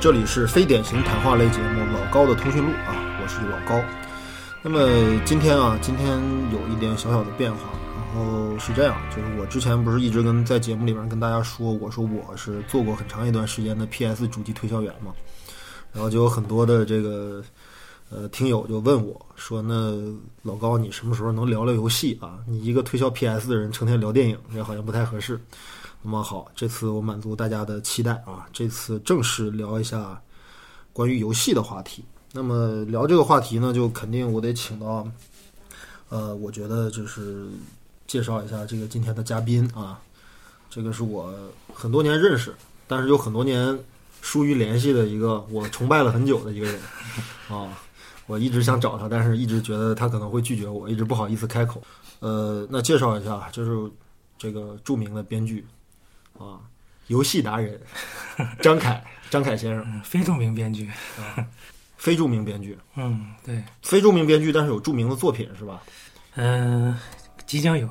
这里是非典型谈话类节目《老高的通讯录》啊，我是老高。那么今天啊，今天有一点小小的变化，然后是这样，就是我之前不是一直跟在节目里面跟大家说，我说我是做过很长一段时间的 PS 主机推销员嘛，然后就有很多的这个呃听友就问我说，那老高你什么时候能聊聊游戏啊？你一个推销 PS 的人，成天聊电影，这好像不太合适。那么好，这次我满足大家的期待啊！这次正式聊一下关于游戏的话题。那么聊这个话题呢，就肯定我得请到，呃，我觉得就是介绍一下这个今天的嘉宾啊。这个是我很多年认识，但是有很多年疏于联系的一个我崇拜了很久的一个人啊。我一直想找他，但是一直觉得他可能会拒绝我，一直不好意思开口。呃，那介绍一下，就是这个著名的编剧。啊，游戏达人 张凯，张凯先生，非著名编剧，非著名编剧，嗯，对，非著名编剧，但是有著名的作品是吧？嗯，即将有，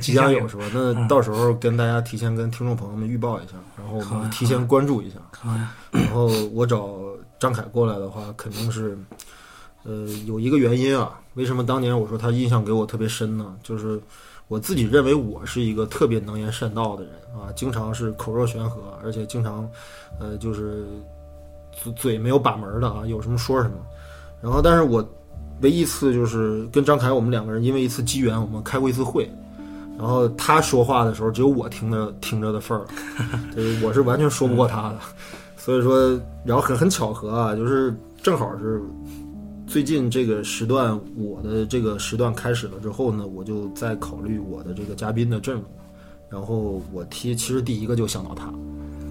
即将有是吧？那到时候跟大家提前跟听众朋友们预报一下，然后我们提前关注一下。然后我找张凯过来的话，肯定是，呃，有一个原因啊。为什么当年我说他印象给我特别深呢？就是。我自己认为我是一个特别能言善道的人啊，经常是口若悬河，而且经常，呃，就是嘴嘴没有把门的啊，有什么说什么。然后，但是我唯一一次就是跟张凯我们两个人因为一次机缘，我们开过一次会，然后他说话的时候只有我听着听着的份儿，就是我是完全说不过他的。所以说，然后很很巧合啊，就是正好是。最近这个时段，我的这个时段开始了之后呢，我就在考虑我的这个嘉宾的阵容，然后我提，其实第一个就想到他，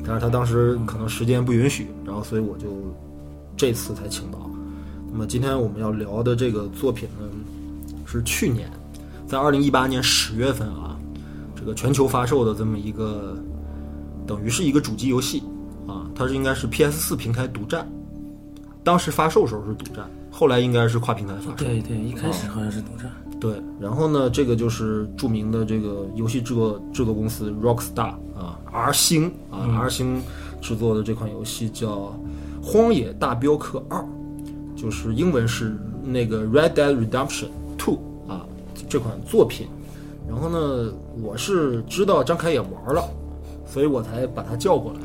但是他当时可能时间不允许，然后所以我就这次才请到。那么今天我们要聊的这个作品呢，是去年在二零一八年十月份啊，这个全球发售的这么一个，等于是一个主机游戏啊，它是应该是 PS 四平台独占，当时发售时候是独占。后来应该是跨平台发售。对对，一开始好像是独占。对，然后呢，这个就是著名的这个游戏制作制作公司 Rockstar 啊，R 星啊，R 星制作的这款游戏叫《荒野大镖客二》，就是英文是那个 Red Dead Redemption Two 啊，这款作品。然后呢，我是知道张凯也玩了，所以我才把他叫过来。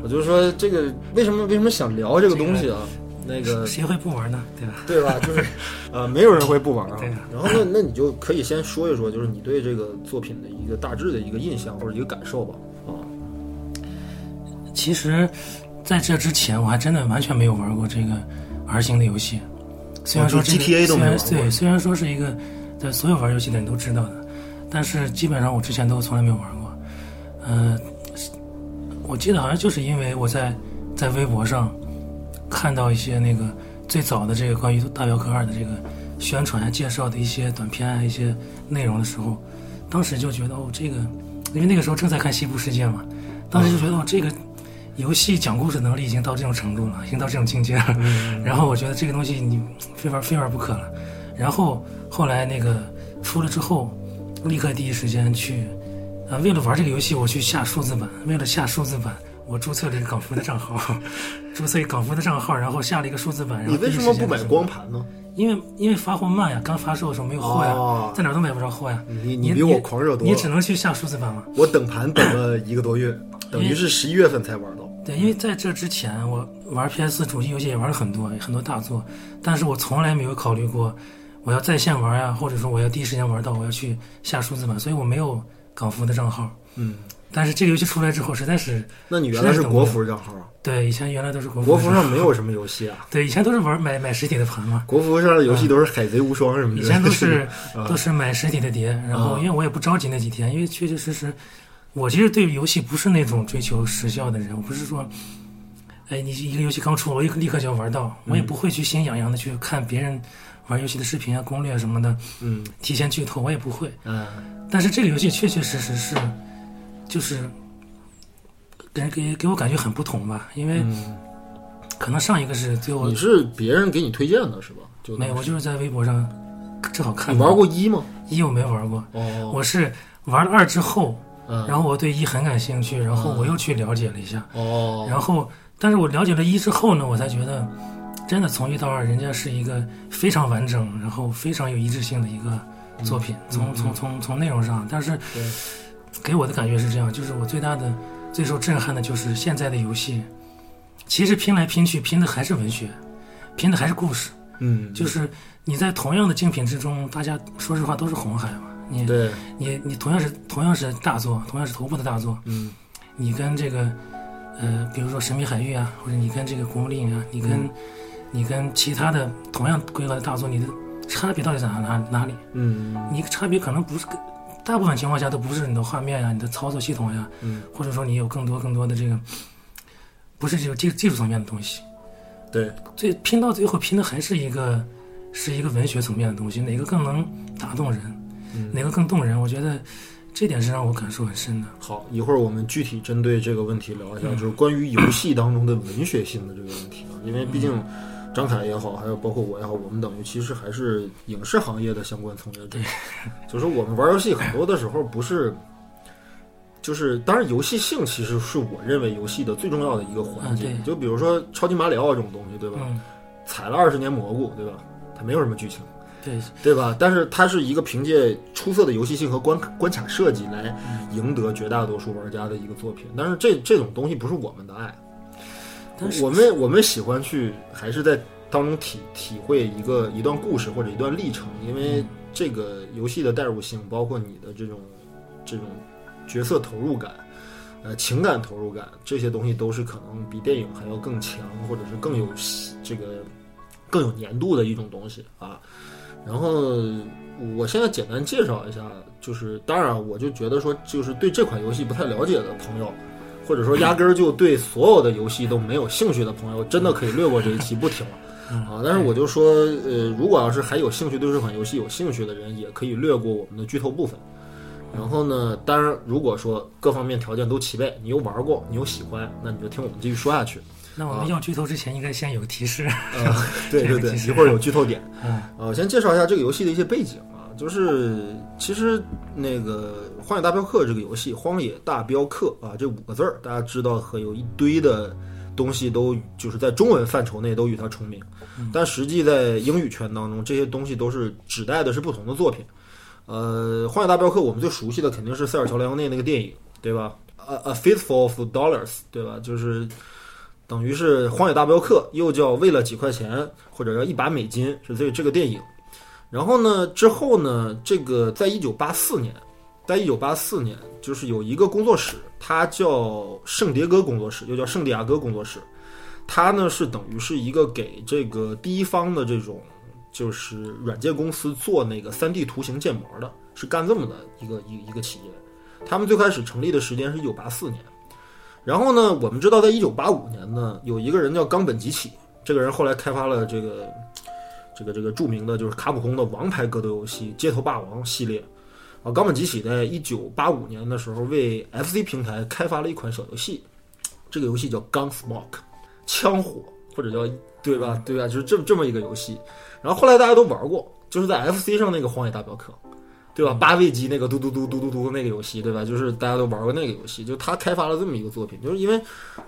我就说这个为什么为什么想聊这个东西啊？那 个谁会不玩呢？对吧？对吧？就是，呃，没有人会不玩啊。然后那那你就可以先说一说，就是你对这个作品的一个大致的一个印象或者一个感受吧。啊，其实，在这之前我还真的完全没有玩过这个 R 型的游戏。虽然说 GTA 都没玩对，虽然说是一个在所有玩游戏的人都知道的，但是基本上我之前都从来没有玩过。呃，我记得好像就是因为我在在微博上。看到一些那个最早的这个关于《大镖客二》的这个宣传啊、介绍的一些短片啊、一些内容的时候，当时就觉得哦，这个，因为那个时候正在看《西部世界》嘛，当时就觉得哦，这个游戏讲故事能力已经到这种程度了，已经到这种境界了。然后我觉得这个东西你非玩非玩不可了。然后后来那个出了之后，立刻第一时间去啊，为了玩这个游戏，我去下数字版，为了下数字版。我注册了一个港服的账号，注册一个港服的账号，然后下了一个数字版。你为什么不买光盘呢？因为因为发货慢呀，刚发售的时候没有货呀，在哪都买不着货呀。你你比我狂热多了。你只能去下数字版了。我等盘等了一个多月，等于是十一月份才玩到。对，因为在这之前我玩 PS 主机游戏也玩了很多很多大作，但是我从来没有考虑过我要在线玩呀，或者说我要第一时间玩到，我要去下数字版，所以我没有港服的账号。嗯。但是这个游戏出来之后，实在是……那你原来是国服账号？对，以前原来都是国服。国服上没有什么游戏啊？对，以前都是玩买买实体的盘嘛。国服上的游戏都是海贼无双什么的。以前都是 都是买实体的碟，然后因为我也不着急那几天，因为确确实实，我其实对游戏不是那种追求时效的人，我不是说，哎，你一个游戏刚出，我立立刻就要玩到，我也不会去心痒痒的去看别人玩游戏的视频啊、攻略什么的，嗯，提前剧透我也不会。嗯，但是这个游戏确确实实是，就是。给给给我感觉很不同吧，因为可能上一个是最后你是别人给你推荐的是吧？就没有，我就是在微博上正好看。你玩过一吗？一我没玩过，哦，我是玩了二之后，然后我对一很感兴趣，然后我又去了解了一下，哦，然后但是我了解了一之后呢，我才觉得，真的从一到二，人家是一个非常完整，然后非常有一致性的一个作品。从从从从内容上，但是给我的感觉是这样，就是我最大的、最受震撼的就是现在的游戏，其实拼来拼去，拼的还是文学，拼的还是故事。嗯，就是你在同样的精品之中，大家说实话都是红海嘛。你对，你你同样是同样是大作，同样是头部的大作，嗯你跟这个呃，比如说《神秘海域》啊，或者你跟这个《古墓丽影》啊，你跟、你跟其他的同样规格的大作，你的差别到底在哪哪哪里？嗯你差别可能不是跟大部分情况下都不是你的画面呀、你的操作系统呀，嗯，或者说你有更多更多的这个不是这个技技术层面的东西，对，最拼到最后拼的还是一个是一个文学层面的东西，哪个更能打动人，嗯。哪个更动人？我觉得这点是让我感受很深的。好，一会儿我们具体针对这个问题聊一下，就是关于游戏当中的文学性的这个问题啊，因为毕竟张凯也好，还有包括我也好，我们等于其实还是影视行业的相关从业者，就是我们玩游戏很多的时候不是。就是，当然，游戏性其实是我认为游戏的最重要的一个环节。就比如说超级马里奥这种东西，对吧？嗯，踩了二十年蘑菇，对吧？它没有什么剧情，对，对吧？但是它是一个凭借出色的游戏性和关关卡设计来赢得绝大多数玩家的一个作品。但是这这种东西不是我们的爱，但是我们我们喜欢去还是在当中体体会一个一段故事或者一段历程，因为这个游戏的代入性，包括你的这种这种角色投入感。呃，情感投入感这些东西都是可能比电影还要更强，或者是更有这个更有粘度的一种东西啊。然后我现在简单介绍一下，就是当然我就觉得说，就是对这款游戏不太了解的朋友，或者说压根儿就对所有的游戏都没有兴趣的朋友，真的可以略过这一期不听了啊。但是我就说，呃，如果要是还有兴趣对这款游戏有兴趣的人，也可以略过我们的剧透部分。然后呢，当然，如果说各方面条件都齐备，你又玩过，你又喜欢，那你就听我们继续说下去。那我们要剧透之前，应该先有个提示。呃，对 对对，一会儿有剧透点。嗯呃，我先介绍一下这个游戏的一些背景啊，就是其实那个《荒野大镖客》这个游戏，《荒野大镖客》啊这五个字儿，大家知道和有一堆的东西都就是在中文范畴内都与它重名，但实际在英语圈当中，这些东西都是指代的是不同的作品。呃，《荒野大镖客》我们最熟悉的肯定是塞尔乔莱昂内那个电影，对吧？《A A Fistful of Dollars》，对吧？就是等于是《荒野大镖客》，又叫为了几块钱，或者叫一把美金，是这这个电影。然后呢，之后呢，这个在一九八四年，在一九八四年，就是有一个工作室，它叫圣迭戈工作室，又叫圣地亚哥工作室。它呢是等于是一个给这个第一方的这种就是软件公司做那个 3D 图形建模的，是干这么的一个一一个企业。他们最开始成立的时间是一九八四年。然后呢，我们知道，在一九八五年呢，有一个人叫冈本吉起，这个人后来开发了这个这个这个著名的就是卡普空的王牌格斗游戏《街头霸王》系列。啊，冈本吉喜在一九八五年的时候为 FC 平台开发了一款小游戏，这个游戏叫《Gunsmoke》，枪火或者叫对吧？对吧？就是这么这么一个游戏。然后后来大家都玩过，就是在 FC 上那个《荒野大镖客》。对吧？八位机那个嘟嘟嘟嘟嘟嘟那个游戏，对吧？就是大家都玩过那个游戏，就他开发了这么一个作品，就是因为，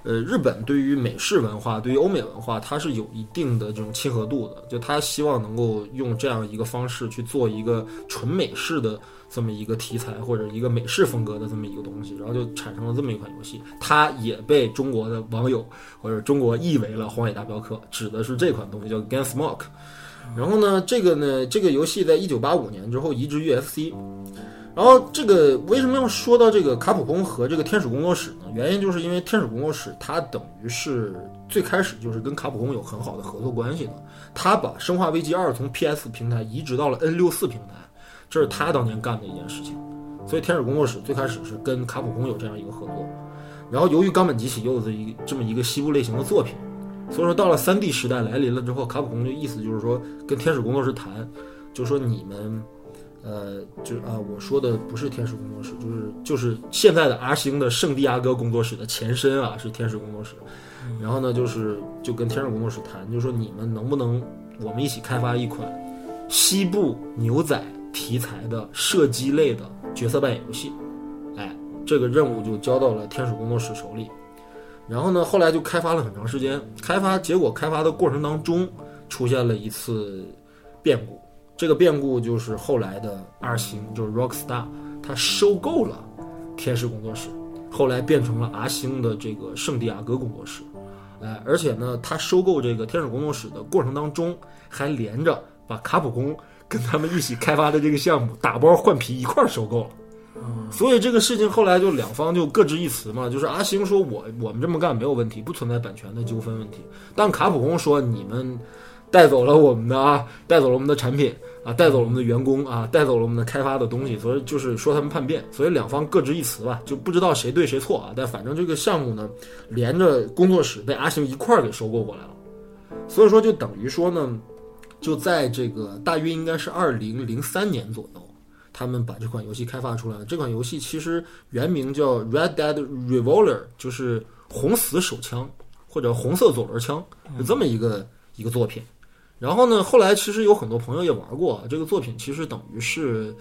呃，日本对于美式文化、对于欧美文化，它是有一定的这种亲和度的，就他希望能够用这样一个方式去做一个纯美式的这么一个题材或者一个美式风格的这么一个东西，然后就产生了这么一款游戏，它也被中国的网友或者中国译为了《荒野大镖客》，指的是这款东西叫 Gunsmoke。然后呢，这个呢，这个游戏在一九八五年之后移植于 FC。然后这个为什么要说到这个卡普空和这个天使工作室呢？原因就是因为天使工作室它等于是最开始就是跟卡普空有很好的合作关系的，他把《生化危机二》从 PS 平台移植到了 N 六四平台，这是他当年干的一件事情。所以天使工作室最开始是跟卡普空有这样一个合作。然后由于冈本吉起柚子一这么一个西部类型的作品。所以说，到了三 D 时代来临了之后，卡普空的意思就是说，跟天使工作室谈，就说你们，呃，就啊，我说的不是天使工作室，就是就是现在的阿星的圣地亚哥工作室的前身啊，是天使工作室。然后呢，就是就跟天使工作室谈，就说你们能不能我们一起开发一款西部牛仔题材的射击类的角色扮演游戏？哎，这个任务就交到了天使工作室手里。然后呢，后来就开发了很长时间，开发结果开发的过程当中出现了一次变故，这个变故就是后来的二星，就是 Rockstar，它收购了天使工作室，后来变成了 R 星的这个圣地亚哥工作室，哎，而且呢，它收购这个天使工作室的过程当中，还连着把卡普空跟他们一起开发的这个项目打包换皮一块儿收购了。所以这个事情后来就两方就各执一词嘛，就是阿星说我我们这么干没有问题，不存在版权的纠纷问题，但卡普空说你们带走了我们的啊，带走了我们的产品啊，带走了我们的员工啊，带走了我们的开发的东西，所以就是说他们叛变，所以两方各执一词吧，就不知道谁对谁错啊，但反正这个项目呢，连着工作室被阿星一块儿给收购过来了，所以说就等于说呢，就在这个大约应该是二零零三年左右。他们把这款游戏开发出来了。这款游戏其实原名叫《Red Dead Revolver》，就是红死手枪或者红色左轮枪，是这么一个一个作品。然后呢，后来其实有很多朋友也玩过啊这个作品，其实等于是，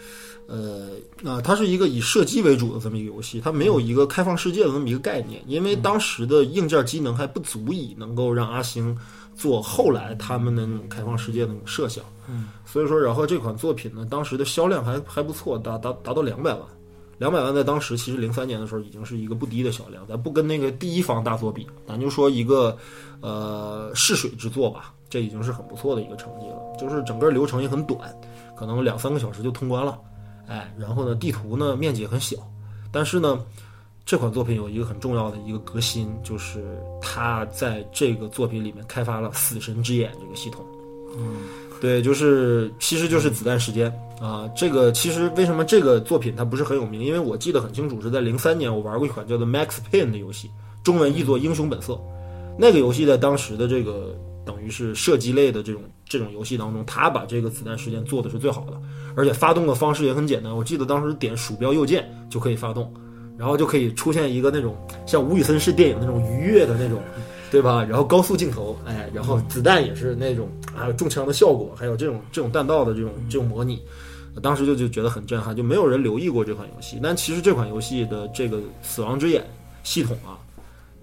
呃，啊，它是一个以射击为主的这么一个游戏，它没有一个开放世界的这么一个概念，因为当时的硬件机能还不足以能够让阿星。做后来他们的那种开放世界的那种设想，嗯，所以说，然后这款作品呢，当时的销量还还不错，达达达到两百万，两百万在当时其实零三年的时候已经是一个不低的销量。咱不跟那个第一方大作比，咱就说一个呃试水之作吧，这已经是很不错的一个成绩了。就是整个流程也很短，可能两三个小时就通关了，哎，然后呢，地图呢面积也很小，但是呢。这款作品有一个很重要的一个革新，就是他在这个作品里面开发了“死神之眼”这个系统。嗯，对，就是其实就是子弹时间啊。这个其实为什么这个作品它不是很有名？因为我记得很清楚，是在零三年我玩过一款叫做《Max Payne》的游戏，中文译作《英雄本色》。那个游戏在当时的这个等于是射击类的这种这种游戏当中，它把这个子弹时间做的是最好的，而且发动的方式也很简单。我记得当时点鼠标右键就可以发动。然后就可以出现一个那种像吴宇森式电影那种愉悦的那种，对吧？然后高速镜头，哎，然后子弹也是那种啊中枪的效果，还有这种这种弹道的这种这种模拟，当时就就觉得很震撼，就没有人留意过这款游戏。但其实这款游戏的这个死亡之眼系统啊，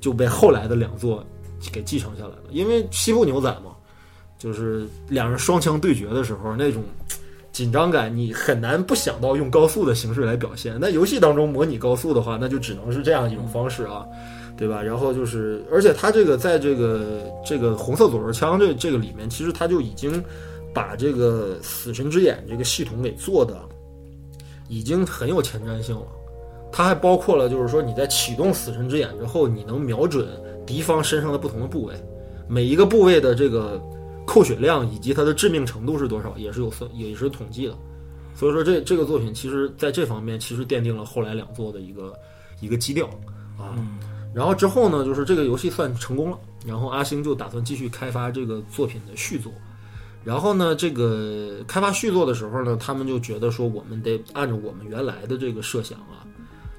就被后来的两座给继承下来了。因为西部牛仔嘛，就是两人双枪对决的时候那种。紧张感，你很难不想到用高速的形式来表现。那游戏当中模拟高速的话，那就只能是这样一种方式啊，对吧？然后就是，而且它这个在这个这个红色左轮枪这这个里面，其实它就已经把这个死神之眼这个系统给做的已经很有前瞻性了。它还包括了，就是说你在启动死神之眼之后，你能瞄准敌方身上的不同的部位，每一个部位的这个。扣血量以及它的致命程度是多少，也是有算，也是统计的。所以说，这这个作品其实在这方面其实奠定了后来两作的一个一个基调啊。然后之后呢，就是这个游戏算成功了，然后阿星就打算继续开发这个作品的续作。然后呢，这个开发续作的时候呢，他们就觉得说，我们得按照我们原来的这个设想啊，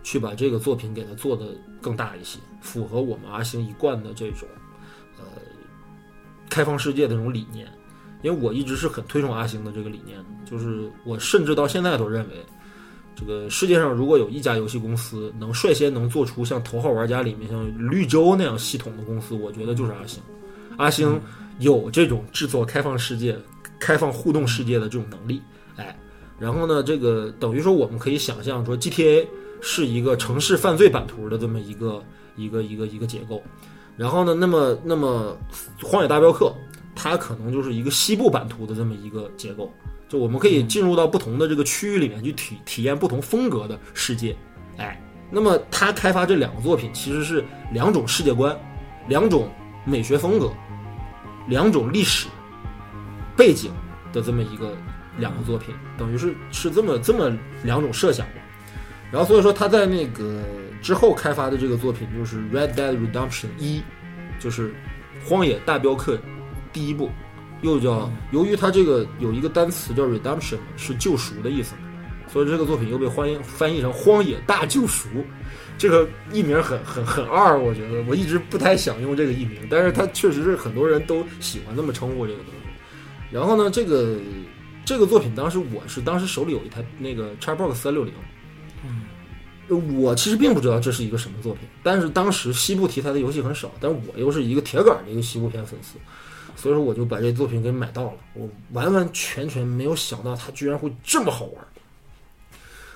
去把这个作品给它做得更大一些，符合我们阿星一贯的这种。开放世界的这种理念，因为我一直是很推崇阿星的这个理念，就是我甚至到现在都认为，这个世界上如果有一家游戏公司能率先能做出像《头号玩家》里面像绿洲那样系统的公司，我觉得就是阿星。阿星有这种制作开放世界、开放互动世界的这种能力，哎，然后呢，这个等于说我们可以想象说，GTA 是一个城市犯罪版图的这么一个一个一个一个结构。然后呢？那么，那么，《荒野大镖客》它可能就是一个西部版图的这么一个结构，就我们可以进入到不同的这个区域里面去体体验不同风格的世界。哎，那么他开发这两个作品其实是两种世界观、两种美学风格、两种历史背景的这么一个两个作品，等于是是这么这么两种设想吧。然后所以说他在那个。之后开发的这个作品就是《Red Dead Redemption 一》，就是《荒野大镖客》第一部，又叫由于它这个有一个单词叫 “redemption”，是救赎的意思，所以这个作品又被欢迎翻译成《荒野大救赎》。这个译名很很很二，我觉得我一直不太想用这个译名，但是它确实是很多人都喜欢这么称呼这个东西。然后呢，这个这个作品当时我是当时手里有一台那个 Xbox 三六零。我其实并不知道这是一个什么作品，但是当时西部题材的游戏很少，但我又是一个铁杆的一个西部片粉丝，所以说我就把这作品给买到了。我完完全全没有想到它居然会这么好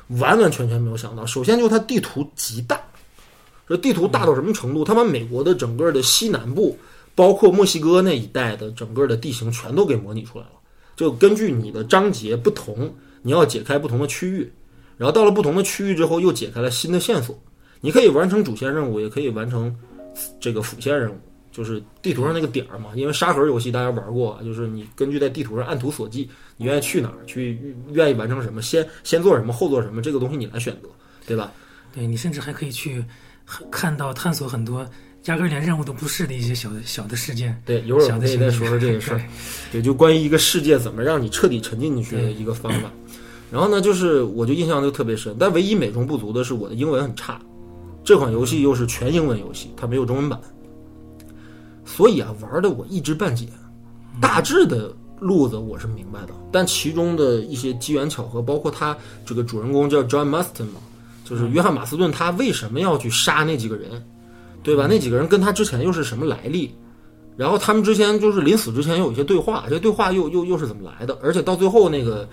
玩，完完全全没有想到。首先就是它地图极大，这地图大到什么程度？它把美国的整个的西南部，包括墨西哥那一带的整个的地形全都给模拟出来了。就根据你的章节不同，你要解开不同的区域。然后到了不同的区域之后，又解开了新的线索。你可以完成主线任务，也可以完成这个辅线任务，就是地图上那个点儿嘛。因为沙盒游戏大家玩过，就是你根据在地图上按图索骥，你愿意去哪儿，去愿意完成什么，先先做什么，后做什么，这个东西你来选择，对吧？对你甚至还可以去看到探索很多压根儿连任务都不是的一些小的小的事件。对，一会儿我可以再说说这个事儿。对，就关于一个世界怎么让你彻底沉浸进去的一个方法。然后呢，就是我就印象就特别深，但唯一美中不足的是我的英文很差。这款游戏又是全英文游戏，它没有中文版，所以啊，玩的我一知半解。大致的路子我是明白的，但其中的一些机缘巧合，包括他这个主人公叫 John Marston 嘛，就是约翰马斯顿，他为什么要去杀那几个人，对吧？那几个人跟他之前又是什么来历？然后他们之前就是临死之前有一些对话，这对话又又又是怎么来的？而且到最后那个。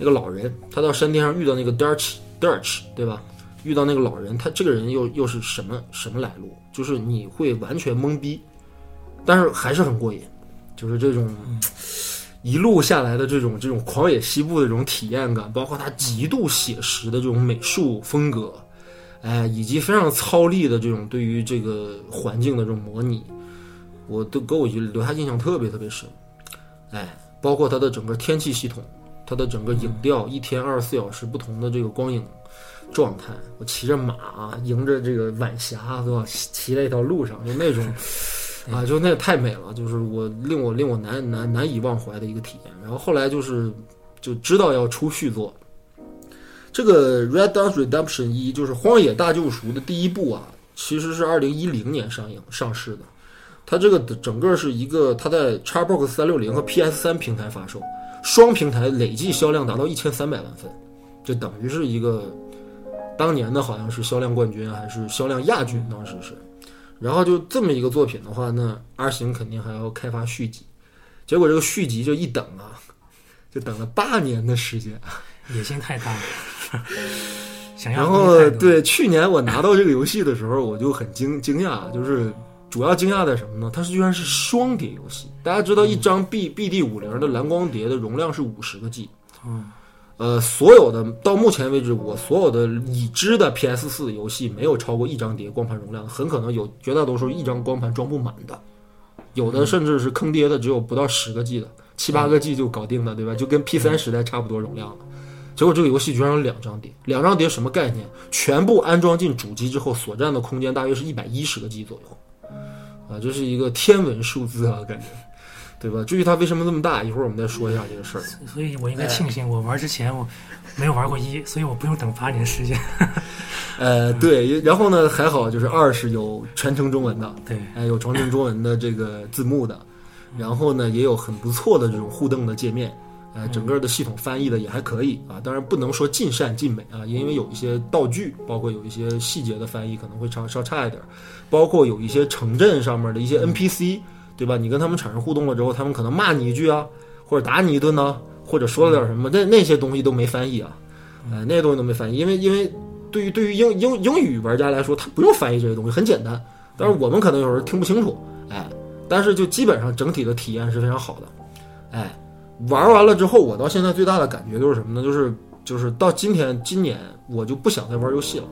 那个老人，他到山巅上遇到那个 Dutch，Dutch，对吧？遇到那个老人，他这个人又又是什么什么来路？就是你会完全懵逼，但是还是很过瘾，就是这种一路下来的这种这种狂野西部的这种体验感，包括它极度写实的这种美术风格，哎，以及非常操力的这种对于这个环境的这种模拟，我都给我留下印象特别特别深，哎，包括它的整个天气系统。它的整个影调，一天二十四小时不同的这个光影状态，我骑着马，迎着这个晚霞，对吧？骑在一条路上，就那种 啊，就那太美了，就是我令我令我难难难以忘怀的一个体验。然后后来就是就知道要出续作，这个《Red Dead Redemption》一就是《荒野大救赎》的第一部啊，其实是二零一零年上映上市的。它这个整个是一个，它在 Xbox 三六零和 PS 三平台发售。双平台累计销量达到一千三百万份，就等于是一个当年的好像是销量冠军还是销量亚军，当时是。然后就这么一个作品的话，那 R 型肯定还要开发续集。结果这个续集就一等啊，就等了八年的时间，野心太大了。想要。然后对，去年我拿到这个游戏的时候，我就很惊惊讶，就是。主要惊讶的什么呢？它是居然是双碟游戏。大家知道，一张 B B D 五零的蓝光碟的容量是五十个 G。嗯，呃，所有的到目前为止，我所有的已知的 P S 四游戏没有超过一张碟光盘容量，很可能有绝大多数一张光盘装不满的，有的甚至是坑爹的，只有不到十个 G 的，七八个 G 就搞定了，对吧？就跟 P 三时代差不多容量了。结果这个游戏居然有两张碟，两张碟什么概念？全部安装进主机之后，所占的空间大约是一百一十个 G 左右。啊，这是一个天文数字啊，感觉，对吧？至于它为什么这么大，一会儿我们再说一下这个事儿。所以我应该庆幸，我玩之前我没有玩过一，所以我不用等八年时间。呃，对，然后呢，还好就是二是有全程中文的，对，哎，有全程中文的这个字幕的，然后呢，也有很不错的这种互动的界面。呃，整个的系统翻译的也还可以啊，当然不能说尽善尽美啊，因为有一些道具，包括有一些细节的翻译可能会稍稍差一点，包括有一些城镇上面的一些 NPC，对吧？你跟他们产生互动了之后，他们可能骂你一句啊，或者打你一顿呢，或者说了点什么，那那些东西都没翻译啊，哎，那些东西都没翻译，因为因为对于对于英英英语玩家来说，他不用翻译这些东西，很简单，但是我们可能有时候听不清楚，哎，但是就基本上整体的体验是非常好的，哎。玩完了之后，我到现在最大的感觉就是什么呢？就是就是到今天今年，我就不想再玩游戏了。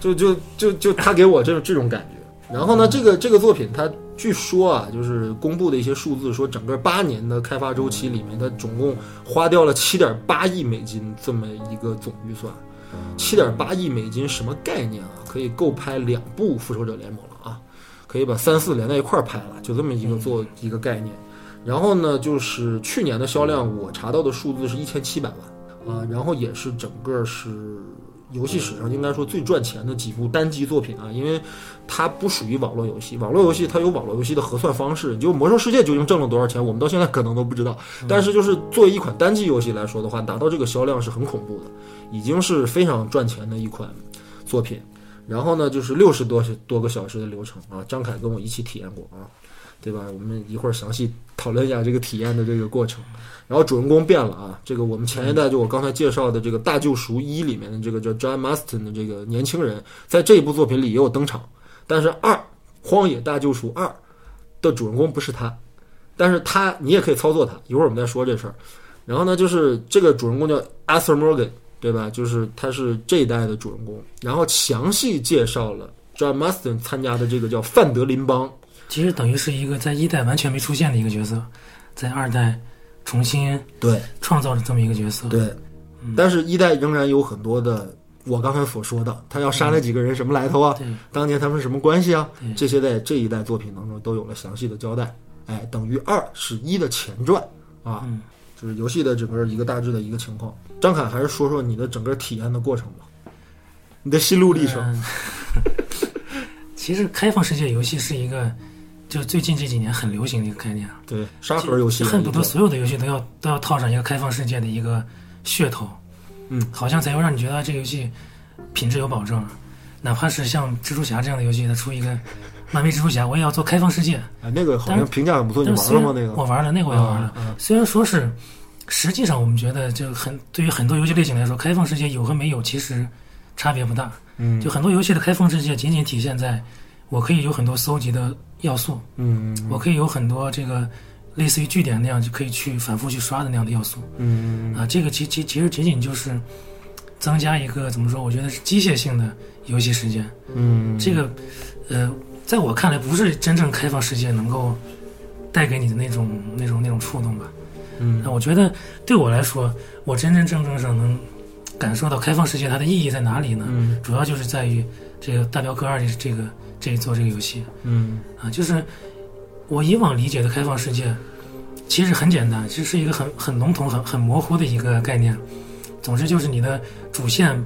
就就就就他给我这种这种感觉。然后呢，这个这个作品，它据说啊，就是公布的一些数字，说整个八年的开发周期里面，它总共花掉了七点八亿美金这么一个总预算。七点八亿美金什么概念啊？可以够拍两部复仇者联盟了啊！可以把三四连在一块儿拍了，就这么一个做一个概念。然后呢，就是去年的销量，我查到的数字是一千七百万啊，然后也是整个是游戏史上应该说最赚钱的几部单机作品啊，因为它不属于网络游戏，网络游戏它有网络游戏的核算方式，就《魔兽世界》究竟挣了多少钱，我们到现在可能都不知道。但是就是作为一款单机游戏来说的话，达到这个销量是很恐怖的，已经是非常赚钱的一款作品。然后呢，就是六十多多个小时的流程啊，张凯跟我一起体验过啊，对吧？我们一会儿详细讨论一下这个体验的这个过程。然后主人公变了啊，这个我们前一代就我刚才介绍的这个《大救赎一》里面的这个叫 John maston 的这个年轻人，在这一部作品里也有登场，但是二《荒野大救赎二》的主人公不是他，但是他你也可以操作他，一会儿我们再说这事儿。然后呢，就是这个主人公叫 Arthur Morgan，对吧？就是他是这一代的主人公，然后详细介绍了 John maston 参加的这个叫范德林帮。其实等于是一个在一代完全没出现的一个角色，在二代重新对创造了这么一个角色。对，但是一代仍然有很多的我刚才所说的，他要杀那几个人什么来头啊？对当年他们是什么关系啊？这些在这一代作品当中都有了详细的交代。哎，等于二是一的前传啊，嗯就是游戏的整个一个大致的一个情况。张凯还是说说你的整个体验的过程吧，你的心路历程。嗯 其实开放世界游戏是一个，就最近这几年很流行的一个概念啊，对，沙盒游戏恨不得所有的游戏都要都要套上一个开放世界的一个噱头，嗯，好像才会让你觉得这个游戏品质有保证。哪怕是像蜘蛛侠这样的游戏，它出一个漫威蜘蛛侠，我也要做开放世界。哎，那个好像评价很不错，你玩了吗？那个我玩了，那个我也玩了。啊啊虽然说是，实际上我们觉得就很对于很多游戏类型来说，开放世界有和没有其实差别不大。嗯就很多游戏的开放世界仅仅体现在我可以有很多搜集的要素，嗯我可以有很多这个类似于据点那样就可以去反复去刷的那样的要素嗯啊。这个其其其实仅仅就是增加一个怎么说？我觉得是机械性的游戏时间。嗯，这个呃，在我看来，不是真正开放世界能够带给你的那种那种那种触动吧。嗯那我觉得对我来说，我真真正正上能感受到开放世界它的意义在哪里呢？嗯主要就是在于这个《大镖客二》这这个这一做这个游戏嗯啊，就是我以往理解的开放世界，其实很简单，其实是一个很很笼统、很很模糊的一个概念。总之就是你的主线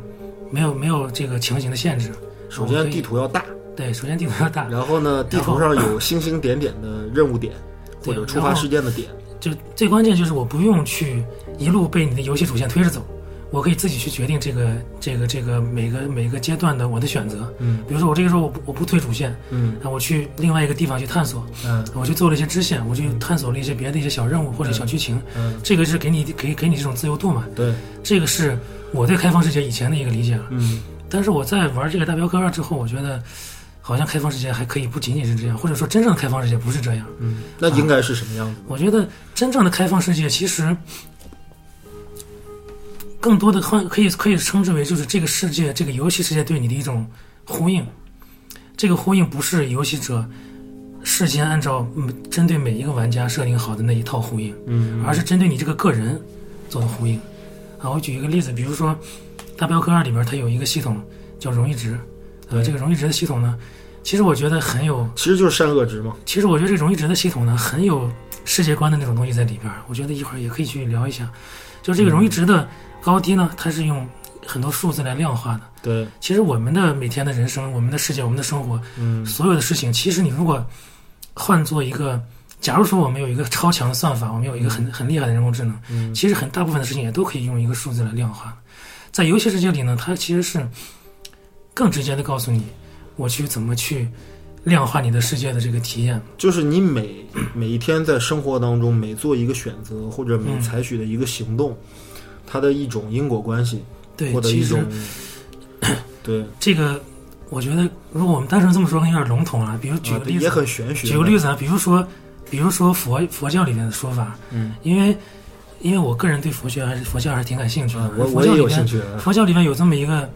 没有没有这个强行的限制。首先地图要大，对，首先地图要大，然后呢，地图上有星星点点的任务点或对者触发事件的点。就最关键就是我不用去一路被你的游戏主线推着走，我可以自己去决定这个这个这个每个每个阶段的我的选择。嗯比如说我这个时候我不我不推主线，嗯啊，我去另外一个地方去探索，嗯我去做了一些支线，我去探索了一些别的一些小任务或者小剧情，嗯，这个是给你给给你这种自由度嘛？对，这个是我对开放世界以前的一个理解了。嗯但是我在玩这个大镖客二之后，我觉得好像开放世界还可以不仅仅是这样，或者说真正的开放世界不是这样。嗯，那应该是什么样子？我觉得真正的开放世界其实更多的换可以可以称之为就是这个世界这个游戏世界对你的一种呼应。这个呼应不是游戏者事先按照嗯针对每一个玩家设定好的那一套呼应，嗯而是针对你这个个人做的呼应。啊，我举一个例子，比如说《大镖客二》里边它有一个系统叫荣誉值，呃，这个荣誉值的系统呢，其实我觉得很有其实就是善恶值嘛。其实我觉得这个荣誉值的系统呢，很有世界观的那种东西在里边儿。我觉得一会儿也可以去聊一下。就这个荣誉值的高低呢，它是用很多数字来量化的。对，其实我们的每天的人生、我们的世界、我们的生活，嗯所有的事情，其实你如果换做一个，假如说我们有一个超强的算法，我们有一个很很厉害的人工智能，嗯其实很大部分的事情也都可以用一个数字来量化。在游戏世界里呢，它其实是更直接的告诉你，我去怎么去量化你的世界的这个体验。就是你每每一天在生活当中每做一个选择或者每嗯采取的一个行动，它的一种因果关系对或，者一其实种 对，这个我觉得，如果我们单纯这么说，有点笼统了。比如举个例子，啊也很玄学。举个例子啊，比如说，比如说佛佛教里面的说法，嗯，因为因为我个人对佛学还是佛教还是挺感兴趣的。啊，我我也佛教里面有兴趣啊。佛教里面有这么一个，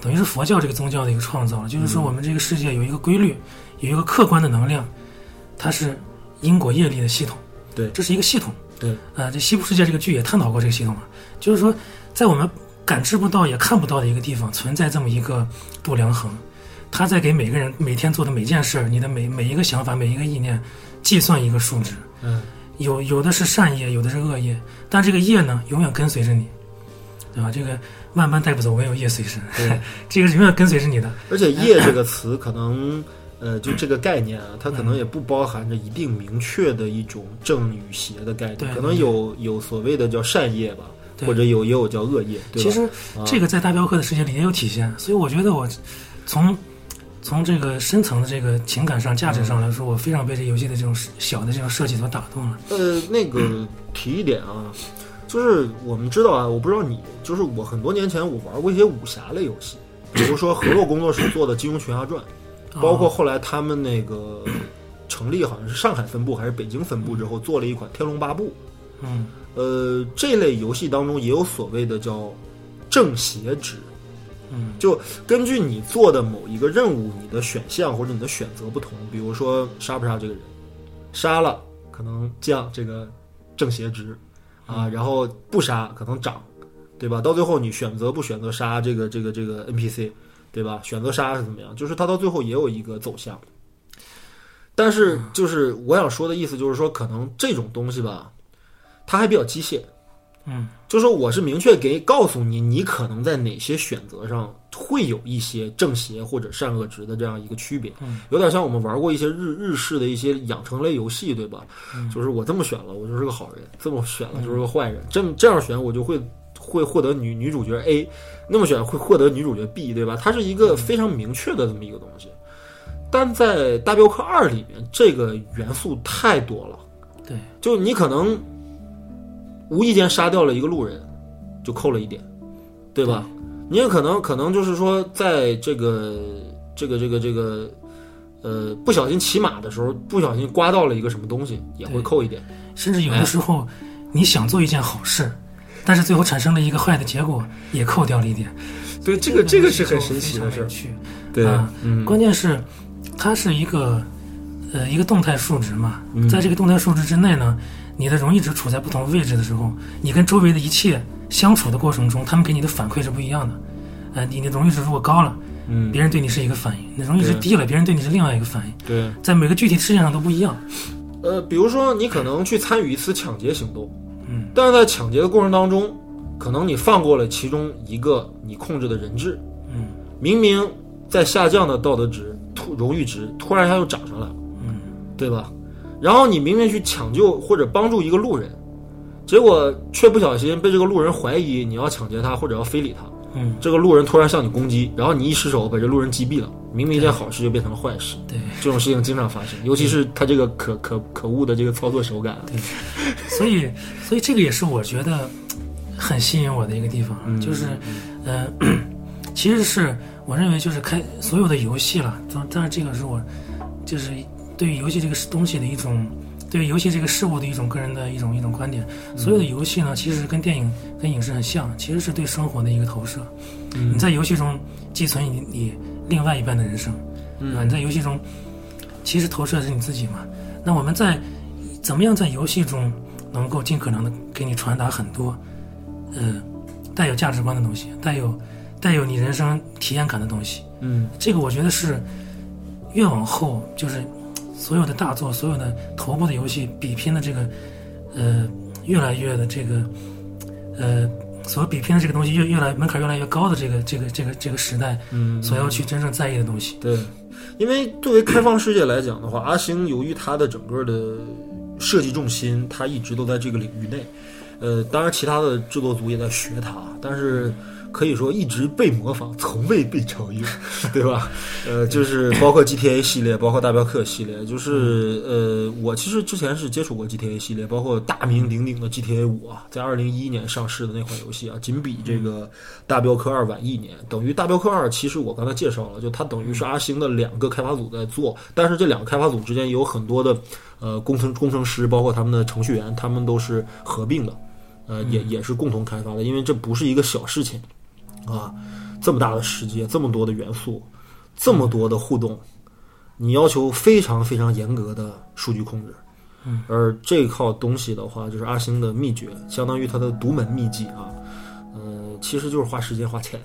等于是佛教这个宗教的一个创造，就是说我们这个世界有一个规律，有一个客观的能量，它是因果业力的系统。对这是一个系统。对，呃，这《西部世界》这个剧也探讨过这个系统啊，就是说，在我们感知不到也看不到的一个地方，存在这么一个度量衡，它在给每个人每天做的每件事儿，你的每每一个想法、每一个意念，计算一个数值。嗯有有的是善业，有的是恶业，但这个业呢，永远跟随着你。对吧？这个万般带不走，唯有业随身，对 这个是永远跟随着你的。而且“业”这个词可能，呃，就这个概念啊，它可能也不包含着一定明确的一种正与邪的概对念，可能有有所谓的叫善业吧，对或者有也有叫恶业，对？其实啊这个在大镖客的世界里也有体现，所以我觉得我从从这个深层的这个情感上、价值上来说，我非常被这游戏的这种小的这种设计所打动了。呃，那个提一点啊，就是我们知道啊，我不知道你，就是我很多年前我玩过一些武侠类游戏，比如说河洛工作室做的《金庸群侠传》，包括后来他们那个成立好像是上海分部还是北京分部之后，做了一款《天龙八部》。嗯呃，这类游戏当中也有所谓的叫正邪值，嗯就根据你做的某一个任务，你的选项或者你的选择不同，比如说杀不杀这个人，杀了可能降这个正邪值啊，然后不杀可能涨，对吧？到最后你选择不选择杀这个这个这个 NPC，对吧？选择杀是怎么样？就是它到最后也有一个走向。但是就是我想说的意思，就是说可能这种东西吧，它还比较机械。嗯就是我是明确给告诉你，你可能在哪些选择上会有一些正邪或者善恶值的这样一个区别，嗯有点像我们玩过一些日日式的一些养成类游戏，对吧？就是我这么选了，我就是个好人；这么选了就是个坏人。这么这样选，我就会会获得女女主角 A，那么选会获得女主角 B，对吧？它是一个非常明确的这么一个东西。但在《大镖客二》里面，这个元素太多了。对，就你可能无意间杀掉了一个路人，就扣了一点，对吧？你也可能可能就是说，在这个这个这个这个呃不小心骑马的时候，不小心刮到了一个什么东西，也会扣一点。甚至有的时候你想做一件好事，但是最后产生了一个坏的结果，也扣掉了一点。对，这个这个是很神奇的事儿。对啊，嗯关键是它是一个呃一个动态数值嘛，嗯在这个动态数值之内呢，你的荣誉值处在不同位置的时候，你跟周围的一切相处的过程中，他们给你的反馈是不一样的。呃，你的荣誉值如果高了，嗯，别人对你是一个反应；你的荣誉值低了，别人对你是另外一个反应。对。在每个具体事件上都不一样。呃，比如说你可能去参与一次抢劫行动，嗯，但是在抢劫的过程当中，可能你放过了其中一个你控制的人质，嗯，明明在下降的道德值、突荣誉值，突然一下又涨上来了，嗯，对吧？然后你明明去抢救或者帮助一个路人，结果却不小心被这个路人怀疑你要抢劫他或者要非礼他，嗯，这个路人突然向你攻击，然后你一失手把这路人击毙了，明明一件好事就变成了坏事。对。这种事情经常发生，尤其是他这个可可可恶的这个操作手感。对所以，所以这个也是我觉得很吸引我的一个地方，嗯就是，呃，其实是我认为就是开所有的游戏了，当当然这个是我就是对于游戏这个东西的一种，对于游戏这个事物的一种个人的一种一种观点。所有的游戏呢，其实跟电影跟影视很像，其实是对生活的一个投射。你在游戏中寄存你你另外一半的人生，对吧？你在游戏中其实投射的是你自己嘛。那我们在怎么样在游戏中能够尽可能的给你传达很多，呃，带有价值观的东西，带有带有你人生体验感的东西。嗯这个我觉得是越往后就是所有的大作、所有的头部的游戏比拼的这个呃越来越的这个呃所比拼的这个东西越越来门槛越来越高的这个这个这个这个时代嗯，所要去真正在意的东西。对，因为作为开放世界来讲的话，阿星由于他的整个的设计重心，他一直都在这个领域内。呃，当然其他的制作组也在学他，但是可以说一直被模仿，从未被超越，对吧？呃，就是包括 GTA 系列，包括大镖客系列，就是呃，我其实之前是接触过 GTA 系列，包括大名鼎鼎的 GTA 五啊，在二零一一年上市的那款游戏啊，仅比这个大镖客二晚一年，等于大镖客二其实我刚才介绍了，就它等于是阿星的两个开发组在做，但是这两个开发组之间有很多的呃工程工程师，包括他们的程序员，他们都是合并的，呃，也也是共同开发的，因为这不是一个小事情啊，这么大的世界，这么多的元素，这么多的互动，你要求非常非常严格的数据控制。嗯，而这套东西的话，就是阿星的秘诀，相当于他的独门秘籍啊。呃，其实就是花时间花钱，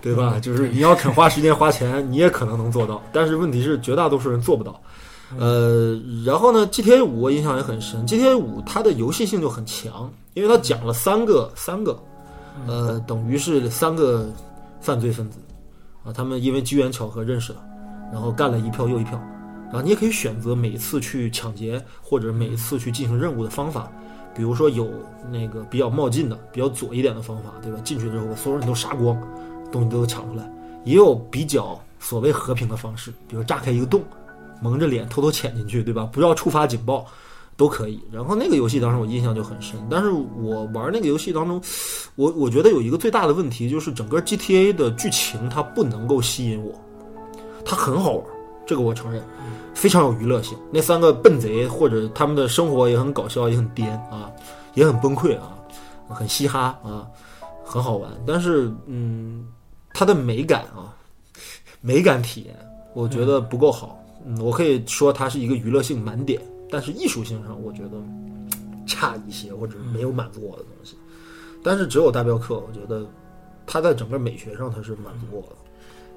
对吧？就是你要肯花时间花钱，你也可能能做到。但是问题是，绝大多数人做不到。呃，然后呢，GTA 五我印象也很深。GTA 五它的游戏性就很强，因为它讲了三个三个呃，等于是三个犯罪分子啊，他们因为机缘巧合认识了，然后干了一票又一票，然后你也可以选择每一次去抢劫或者每一次去进行任务的方法，比如说有那个比较冒进的、比较左一点的方法，对吧？进去之后把所有人都杀光，东西都抢出来，也有比较所谓和平的方式，比如炸开一个洞，蒙着脸偷偷潜进去，对吧？不要触发警报。都可以，然后那个游戏当时我印象就很深，但是我玩那个游戏当中，我我觉得有一个最大的问题就是整个 GTA 的剧情它不能够吸引我，它很好玩，这个我承认，非常有娱乐性。那三个笨贼或者他们的生活也很搞笑，也很颠啊，也很崩溃啊，很嘻哈啊，很好玩。但是嗯，它的美感啊，美感体验我觉得不够好。嗯，我可以说它是一个娱乐性满点。但是艺术性上，我觉得差一些，或者没有满足我的东西。但是只有大镖客，我觉得他在整个美学上他是满足我的。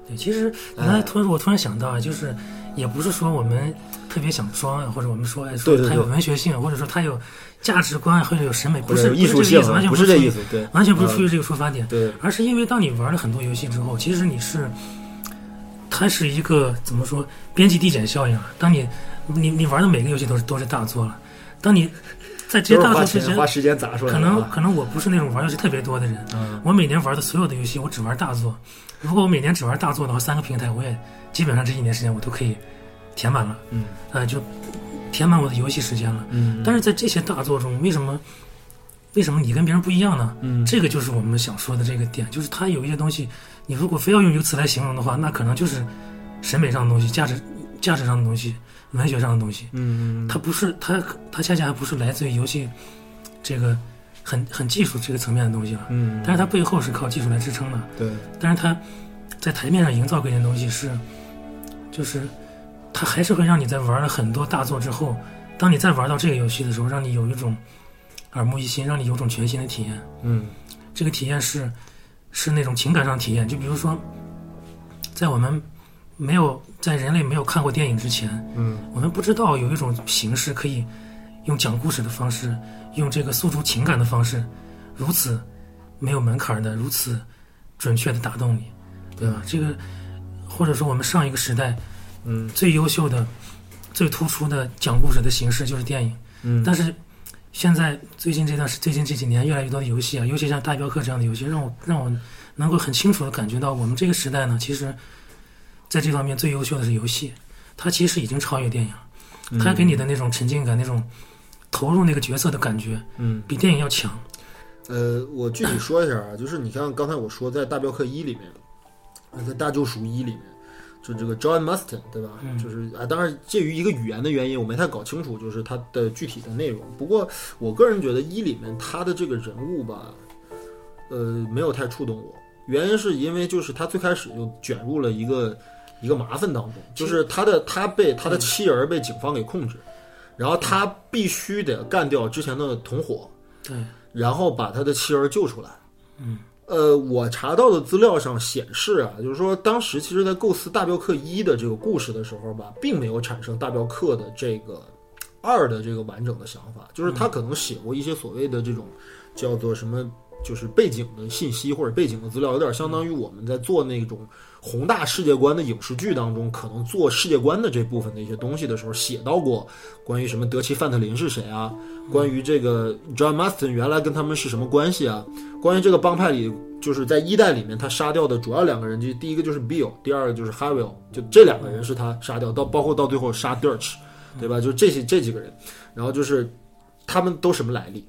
对，其实刚才突然我突然想到啊，就是也不是说我们特别想装啊，或者我们说说它有文学性，或者说它有价值观或者有审美，不是艺术性，完全不是这意思，对，完全不是出于这个出发点，对，而是因为当你玩了很多游戏之后，其实你是它是一个怎么说边际递减效应啊？当你你你玩的每个游戏都是都是大作了，当你在这些大作之前花时间砸出来，可能可能我不是那种玩游戏特别多的人，我每年玩的所有的游戏我只玩大作。如果我每年只玩大作的话，三个平台我也基本上这一年时间我都可以填满了，嗯，呃，就填满我的游戏时间了。嗯，但是在这些大作中，为什么为什么你跟别人不一样呢？嗯，这个就是我们想说的这个点，就是它有一些东西，你如果非要用一个词来形容的话，那可能就是审美上的东西，价值价值上的东西。文学上的东西，嗯，它不是它，它恰恰还不是来自于游戏这个很很技术这个层面的东西了，嗯，但是它背后是靠技术来支撑的，对，但是它在台面上营造给你的东西是，就是它还是会让你在玩了很多大作之后，当你再玩到这个游戏的时候，让你有一种耳目一新，让你有种全新的体验，嗯，这个体验是是那种情感上体验，就比如说在我们。没有在人类没有看过电影之前，嗯，我们不知道有一种形式可以用讲故事的方式，用这个诉诸情感的方式，如此没有门槛的，如此准确的打动你，对吧？这个或者说我们上一个时代，嗯，最优秀的、最突出的讲故事的形式就是电影，嗯，但是现在最近这段时最近这几年越来越多的游戏啊，尤其像《大镖客》这样的游戏，让我让我能够很清楚的感觉到，我们这个时代呢，其实。在这方面最优秀的是游戏，它其实已经超越电影，它给你的那种沉浸感、那种投入那个角色的感觉，嗯，比电影要强。呃，我具体说一下啊，就是你像刚才我说在《大镖客一》里面，在《大救赎一》里面，就这个 John Marston 对吧？就是啊，当然介于一个语言的原因，我没太搞清楚，就是它的具体的内容。不过我个人觉得一里面他的这个人物吧，呃，没有太触动我，原因是因为就是他最开始就卷入了一个。一个麻烦当中，就是他的他被他的妻儿被警方给控制，然后他必须得干掉之前的同伙，对，然后把他的妻儿救出来。嗯，呃，我查到的资料上显示啊，就是说当时其实，在构思《大镖客一》的这个故事的时候吧，并没有产生《大镖客》的这个二的这个完整的想法，就是他可能写过一些所谓的这种叫做什么，就是背景的信息或者背景的资料，有点相当于我们在做那种。宏大世界观的影视剧当中，可能做世界观的这部分的一些东西的时候，写到过关于什么德奇范特林是谁啊？关于这个 John maston 原来跟他们是什么关系啊？关于这个帮派里，就是在一代里面他杀掉的主要两个人，就第一个就是 Bill，第二个就是 Harvey，就这两个人是他杀掉，到包括到最后杀 Dirch，对吧？就这些这几个人，然后就是他们都什么来历？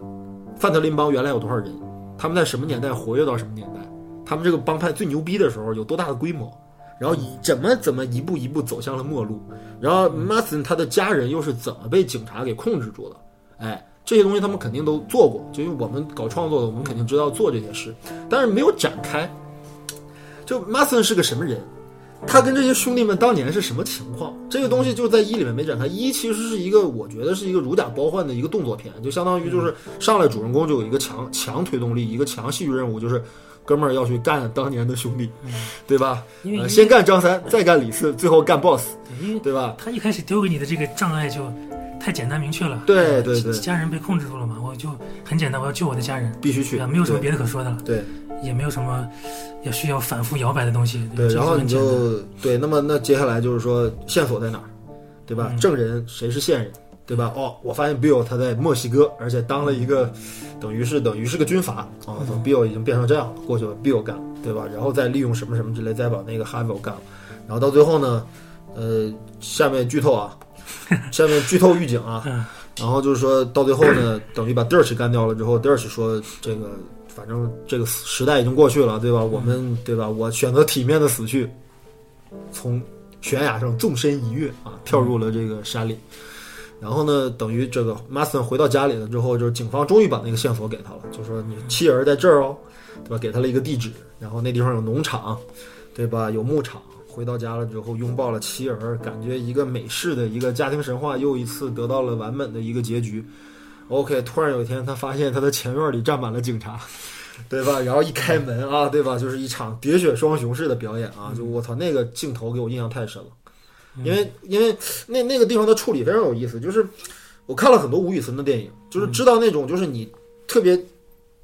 范特林帮原来有多少人？他们在什么年代活跃到什么年代？他们这个帮派最牛逼的时候有多大的规模，然后以怎么怎么一步一步走向了末路，然后 Mason 他的家人又是怎么被警察给控制住的？哎，这些东西他们肯定都做过，就因为我们搞创作的，我们肯定知道做这些事，但是没有展开。就 Mason 是个什么人？他跟这些兄弟们当年是什么情况？这个东西就在一里面没展开。一其实是一个我觉得是一个如假包换的一个动作片，就相当于就是上来主人公就有一个强强推动力，一个强戏剧任务，就是。哥们儿要去干当年的兄弟，对吧？呃，先干张三，再干李四，最后干 boss，对吧？他一开始丢给你的这个障碍就太简单明确了。对对对，家人被控制住了嘛，我就很简单，我要救我的家人，必须去，没有什么别的可说的了。对，也没有什么要需要反复摇摆的东西。对，然后你就对，那么那接下来就是说线索在哪儿，对吧？嗯证人谁是线人，对吧？哦，我发现 Bill 他在墨西哥，而且当了一个等于是等于是个军阀啊，等 Bill 已经变成这样了，过去把 Bill 干了，对吧？然后再利用什么什么之类，再把那个 Havel 干了，然后到最后呢，呃，下面剧透啊，下面剧透预警啊，嗯然后就是说到最后呢，等于把 Dirch 干掉了之后，Dirch 说这个反正这个时代已经过去了，对吧？我们对吧？我选择体面的死去，从悬崖上纵身一跃啊，跳入了这个山里。然后呢，等于这个 Mason 回到家里了之后，就是警方终于把那个线索给他了，就说你妻儿在这儿哦，对吧？给他了一个地址，然后那地方有农场，对吧？有牧场。回到家了之后，拥抱了妻儿，感觉一个美式的一个家庭神话又一次得到了完美的一个结局。OK，突然有一天，他发现他的前院里站满了警察，对吧？然后一开门啊，对吧？就是一场喋血双雄式的表演啊！就我操，那个镜头给我印象太深了，因为因为那那个地方的处理非常有意思，就是我看了很多吴宇森的电影，就是知道那种就是你特别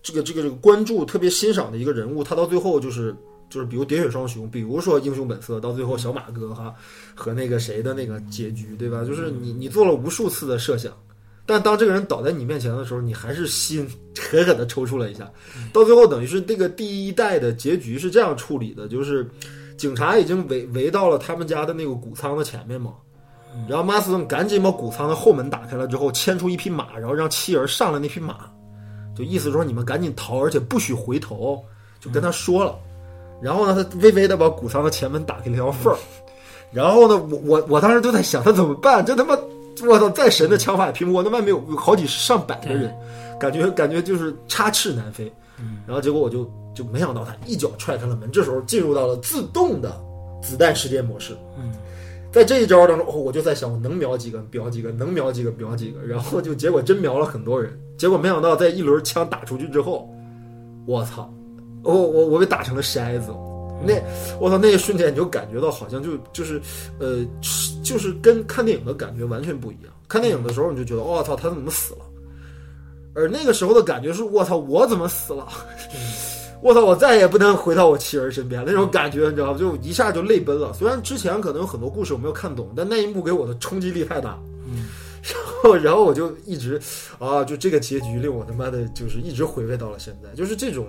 这个这个这个关注、特别欣赏的一个人物，他到最后就是。就是比如《喋血双雄》，比如说《英雄本色》，到最后小马哥哈和那个谁的那个结局，对吧？就是你你做了无数次的设想，但当这个人倒在你面前的时候，你还是心狠狠的抽搐了一下。到最后，等于是这个第一代的结局是这样处理的，就是警察已经围围到了他们家的那个谷仓的前面嘛，然后马斯顿赶紧把谷仓的后门打开了之后，牵出一匹马，然后让妻儿上了那匹马，就意思说你们赶紧逃，而且不许回头，就跟他说了。然后呢，他微微的把谷仓的前门打开了条缝儿，然后呢，我我我当时就在想，他怎么办？这他妈，我操！再神的枪法也拼不过，那外面有有好几十上百个人，感觉感觉就是插翅难飞。然后结果我就就没想到他一脚踹开了门，这时候进入到了自动的子弹时间模式。嗯，在这一招当中，哦，我就在想，我能瞄几个瞄几个，能瞄几个瞄几个，然后就结果真瞄了很多人。结果没想到，在一轮枪打出去之后，我操！我我我被打成了筛子，那我操那一瞬间你就感觉到好像就就是呃就是跟看电影的感觉完全不一样。看电影的时候你就觉得我、操他怎么死了，而那个时候的感觉是我操我怎么死了，我操我再也不能回到我妻儿身边那种感觉你知道吗？就一下就泪奔了。虽然之前可能有很多故事我没有看懂，但那一幕给我的冲击力太大。嗯，然后然后我就一直啊就这个结局令我他妈的就是一直回味到了现在，就是这种。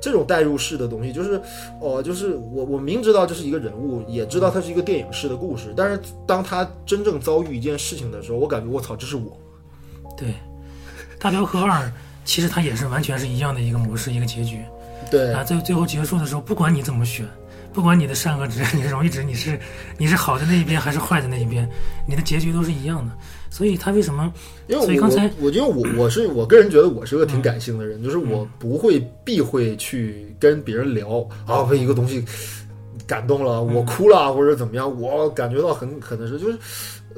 这种代入式的东西，就是，哦，就是我我明知道这是一个人物，也知道它是一个电影式的故事，但是当他真正遭遇一件事情的时候，我感觉我操，这是我。对，《大镖客二》其实它也是完全是一样的一个模式，一个结局。对啊，最最后结束的时候，不管你怎么选，不管你的善恶值、你的荣誉值，你是你是好的那一边还是坏的那一边，你的结局都是一样的。所以他为什么？因为我所以刚才嗯我因为我我是我个人觉得我是个挺感性的人，就是我不会避讳去跟别人聊啊，被一个东西感动了，嗯我哭了或者怎么样，我感觉到很可能是就是。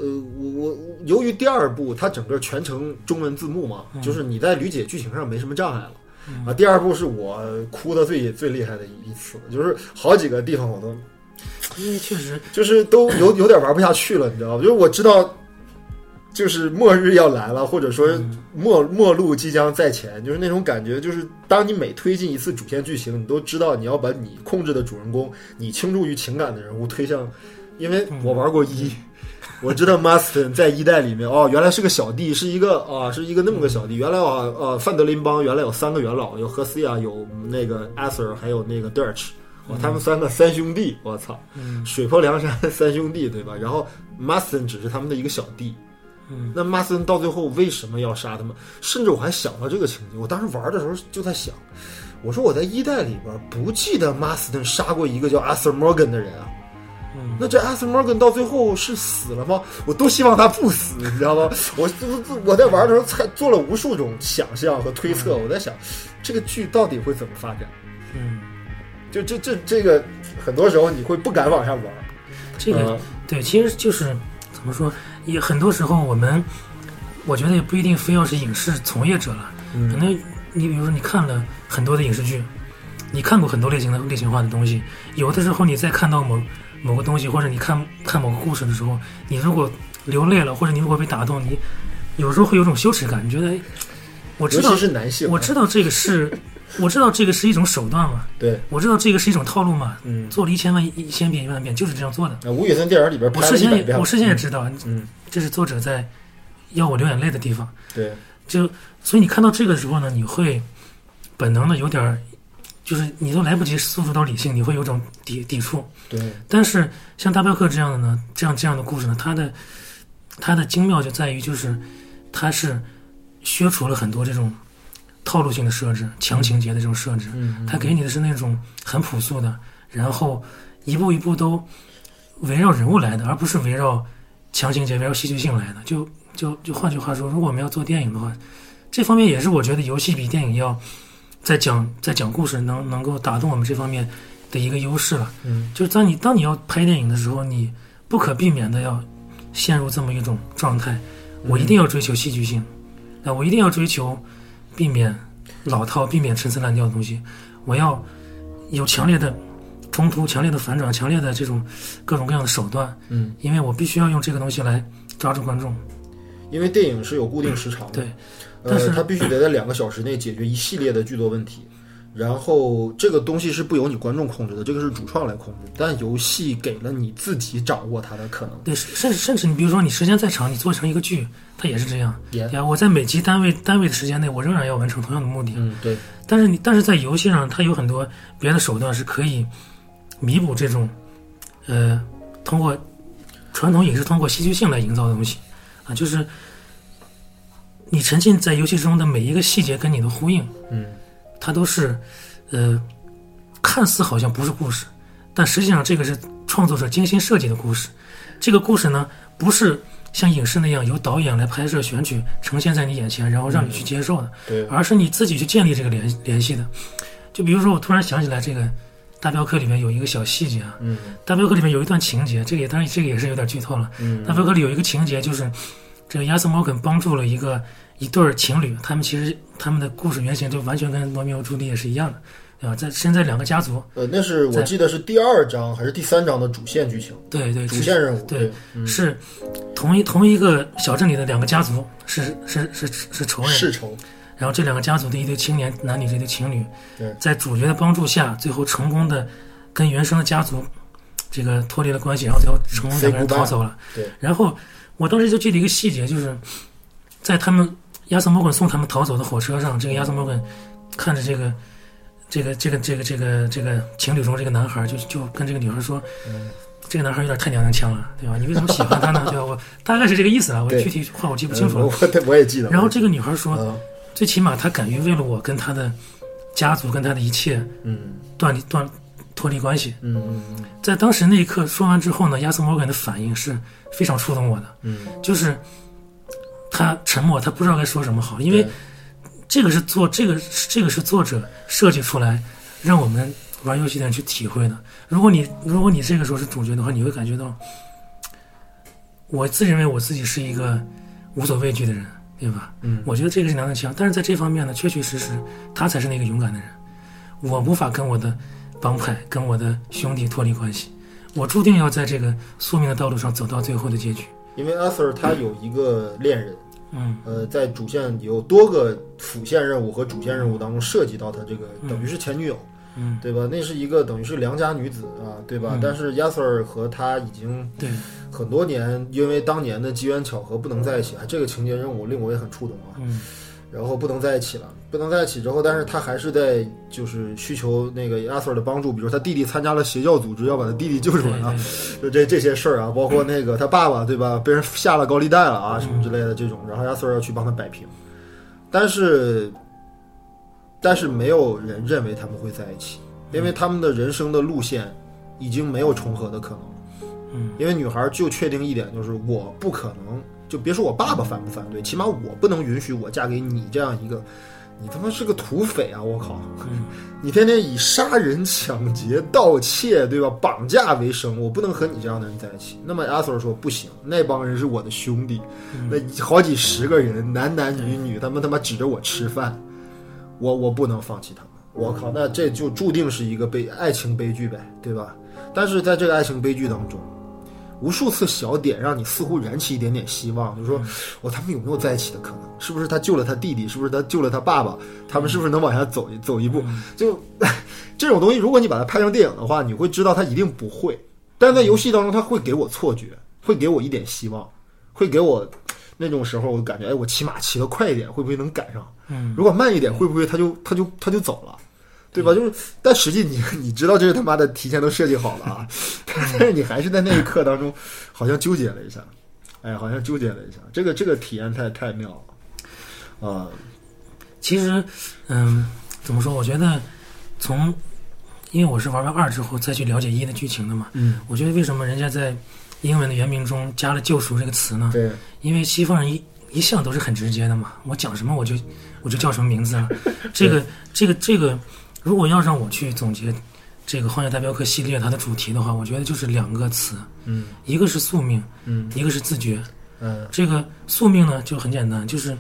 呃，我我由于第二部它整个全程中文字幕嘛，嗯就是你在理解剧情上没什么障碍了。啊，第二部是我哭的最最厉害的一次，就是好几个地方我都因为确实，就是都有有点玩不下去了，你知道吗？就是我知道，就是末日要来了，或者说末末路即将在前，就是那种感觉。就是当你每推进一次主线剧情，你都知道你要把你控制的主人公，你倾注于情感的人物推向，因为我玩过一。我知道 Marston 在一代里面哦，原来是个小弟，是一个啊，是一个那么个小弟。原来啊，呃，范德林邦原来有三个元老，有赫斯亚，有那个 Arthur，还有那个 Dirch，哇，他们三个三兄弟，我操，水泊梁山三兄弟，对吧？然后 Marston 只是他们的一个小弟。嗯，那 Marston 到最后为什么要杀他们？甚至我还想到这个情节，我当时玩的时候就在想，我说我在一代里边不记得 Marston 杀过一个叫 Arthur Morgan 的人啊。嗯，那这 Arthur Morgan 到最后是死了吗？我都希望他不死，你知道吗？我我我在玩的时候才做了无数种想象和推测，我在想这个剧到底会怎么发展。嗯，就这这这个，很多时候你会不敢往上玩。这个、嗯对，其实就是怎么说，也很多时候我们，我觉得也不一定非要是影视从业者了，可能你比如说你看了很多的影视剧，你看过很多类型的类型化的东西，有的时候你再看到某某个东西，或者你看看某个故事的时候，你如果流泪了，或者你如果被打动，你有时候会有种羞耻感，你觉得哎我知道是男性，我知道这个是 我知道这个是一种手段嘛，对，我知道这个是一种套路嘛，嗯，做了一千万、一千遍、一万遍，就是这样做的。啊，吴宇森电影里边我事先也我事先也知道，嗯，这是作者在要我流眼泪的地方。对，就所以你看到这个时候呢，你会本能的有点儿，就是你都来不及诉诸到理性，你会有种抵抵触。对，但是像大镖客这样的呢，这样这样的故事呢，它的它的精妙就在于就是它是削除了很多这种套路性的设置、强情节的这种设置，嗯，它给你的是那种很朴素的，然后一步一步都围绕人物来的，而不是围绕强情节、围绕戏剧性来的。就就就换句话说，如果我们要做电影的话，这方面也是我觉得游戏比电影要在讲在讲故事能能够打动我们这方面的一个优势了。嗯，就是当你当你要拍电影的时候，你不可避免的要陷入这么一种状态，我一定要追求戏剧性，啊，我一定要追求避免老套、避免陈词滥调的东西，我要有强烈的冲突、强烈的反转、强烈的这种各种各样的手段，嗯，因为我必须要用这个东西来抓住观众。因为电影是有固定时长的，对，呃，它必须得在两个小时内解决一系列的剧作问题。然后这个东西是不由你观众控制的，这个是主创来控制。但游戏给了你自己掌握它的可能。对，甚甚至你比如说你时间再长，你做成一个剧，它也是这样。也对啊，我在每集单位单位的时间内，我仍然要完成同样的目的。嗯，对，但是你但是在游戏上，它有很多别的手段是可以弥补这种，呃，通过传统影视通过戏剧性来营造的东西啊，就是你沉浸在游戏中的每一个细节跟你的呼应，嗯，它都是呃，看似好像不是故事，但实际上这个是创作者精心设计的故事。这个故事呢，不是像影视那样由导演来拍摄、选取、呈现在你眼前，然后让你去接受的。对，而是你自己去建立这个联联系的。就比如说，我突然想起来，这个《大镖客》里面有一个小细节啊，嗯《大镖客》里面有一段情节，这个也当然这个也是有点剧透了。嗯《大镖客》里有一个情节，就是这个亚瑟摩根帮助了一个一对儿情侣，他们其实他们的故事原型就完全跟罗密欧朱丽叶是一样的，对吧？在身在两个家族，呃，那是我记得是第二章还是第三章的主线剧情，对对，主线任务。对，嗯是同一同一个小镇里的两个家族是是是是仇人，是仇。然后这两个家族的一对青年男女这对情侣对，在主角的帮助下，最后成功的跟原生的家族这个脱离了关系，然后最后成功两个人逃走了。对，然后我当时就记得一个细节，就是在他们亚瑟摩根送他们逃走的火车上，这个亚瑟摩根看着这个这个这个这个这个这个情侣中这个男孩，就就跟这个女孩说。嗯这个男孩有点太娘娘腔了，对吧？你为什么喜欢他呢？对吧？我大概是这个意思啊，我对具体话我记不清楚了。嗯我我也记得。然后这个女孩说，嗯最起码她敢于为了我跟她的家族跟她的一切嗯断离断脱离关系。嗯嗯在当时那一刻说完之后呢，亚瑟摩根的反应是非常触动我的，嗯，就是他沉默，他不知道该说什么好，因为这个是作这个这个是作者设计出来让我们玩游戏的人去体会的。如果你如果你这个时候是主角的话，你会感觉到，我自认为我自己是一个无所畏惧的人，对吧？嗯我觉得这个是娘娘腔，但是在这方面呢，确确实实他才是那个勇敢的人。我无法跟我的帮派、跟我的兄弟脱离关系，我注定要在这个宿命的道路上走到最后的结局。因为 Arthur 他有一个恋人，嗯呃，在主线有多个辅线任务和主线任务当中涉及到他这个等于是前女友，嗯，对吧？那是一个等于是良家女子啊，对吧？嗯但是 Yasser 和他已经对，很多年，因为当年的机缘巧合不能在一起，啊，这个情节任务令我也很触动啊。嗯然后不能在一起了，不能在一起之后，但是他还是在就是需求那个 Arthur 的帮助，比如他弟弟参加了邪教组织，要把他弟弟救出来啊，对就这这些事儿啊，包括那个他爸爸对吧，被人下了高利贷了啊，什么之类的这种，然后 Arthur 要去帮他摆平，但是但是没有人认为他们会在一起，因为他们的人生的路线已经没有重合的可能。了。嗯，因为女孩就确定一点，就是我不可能，就别说我爸爸反不反对，起码我不能允许我嫁给你这样一个，你他妈是个土匪啊！我靠，嗯你天天以杀人、抢劫、盗窃，对吧？绑架为生，我不能和你这样的人在一起。那么阿 Sir 说不行，那帮人是我的兄弟，那好几十个人，男男女女，他们他妈指着我吃饭，我我不能放弃他们。我靠，那这就注定是一个悲爱情悲剧呗，对吧？但是在这个爱情悲剧当中，无数次小点让你似乎燃起一点点希望，就是嗯说，哦，他们有没有在一起的可能？是不是他救了他弟弟？是不是他救了他爸爸？他们是不是能往下走一走一步？嗯就这种东西，如果你把它拍成电影的话，你会知道他一定不会。但在游戏当中，他会给我错觉，会给我一点希望，会给我那种时候，我感觉，哎，我骑马骑得快一点，会不会能赶上？嗯，如果慢一点，会不会他就他就他就走了？对吧？就是，但实际你 你知道这是他妈的提前都设计好了啊，但是你还是在那一刻当中，好像纠结了一下，哎，好像纠结了一下，这个这个体验太太妙了，啊、其实，嗯，怎么说？我觉得从因为我是玩完二之后再去了解一的剧情的嘛，嗯，我觉得为什么人家在英文的原名中加了“救赎”这个词呢？对，因为西方人一一向都是很直接的嘛，我讲什么我就我就叫什么名字啊。这个这个这个，如果要让我去总结这个《荒野大镖客》系列它的主题的话，我觉得就是两个词，嗯一个是宿命，嗯一个是自觉。嗯这个宿命呢就很简单，就是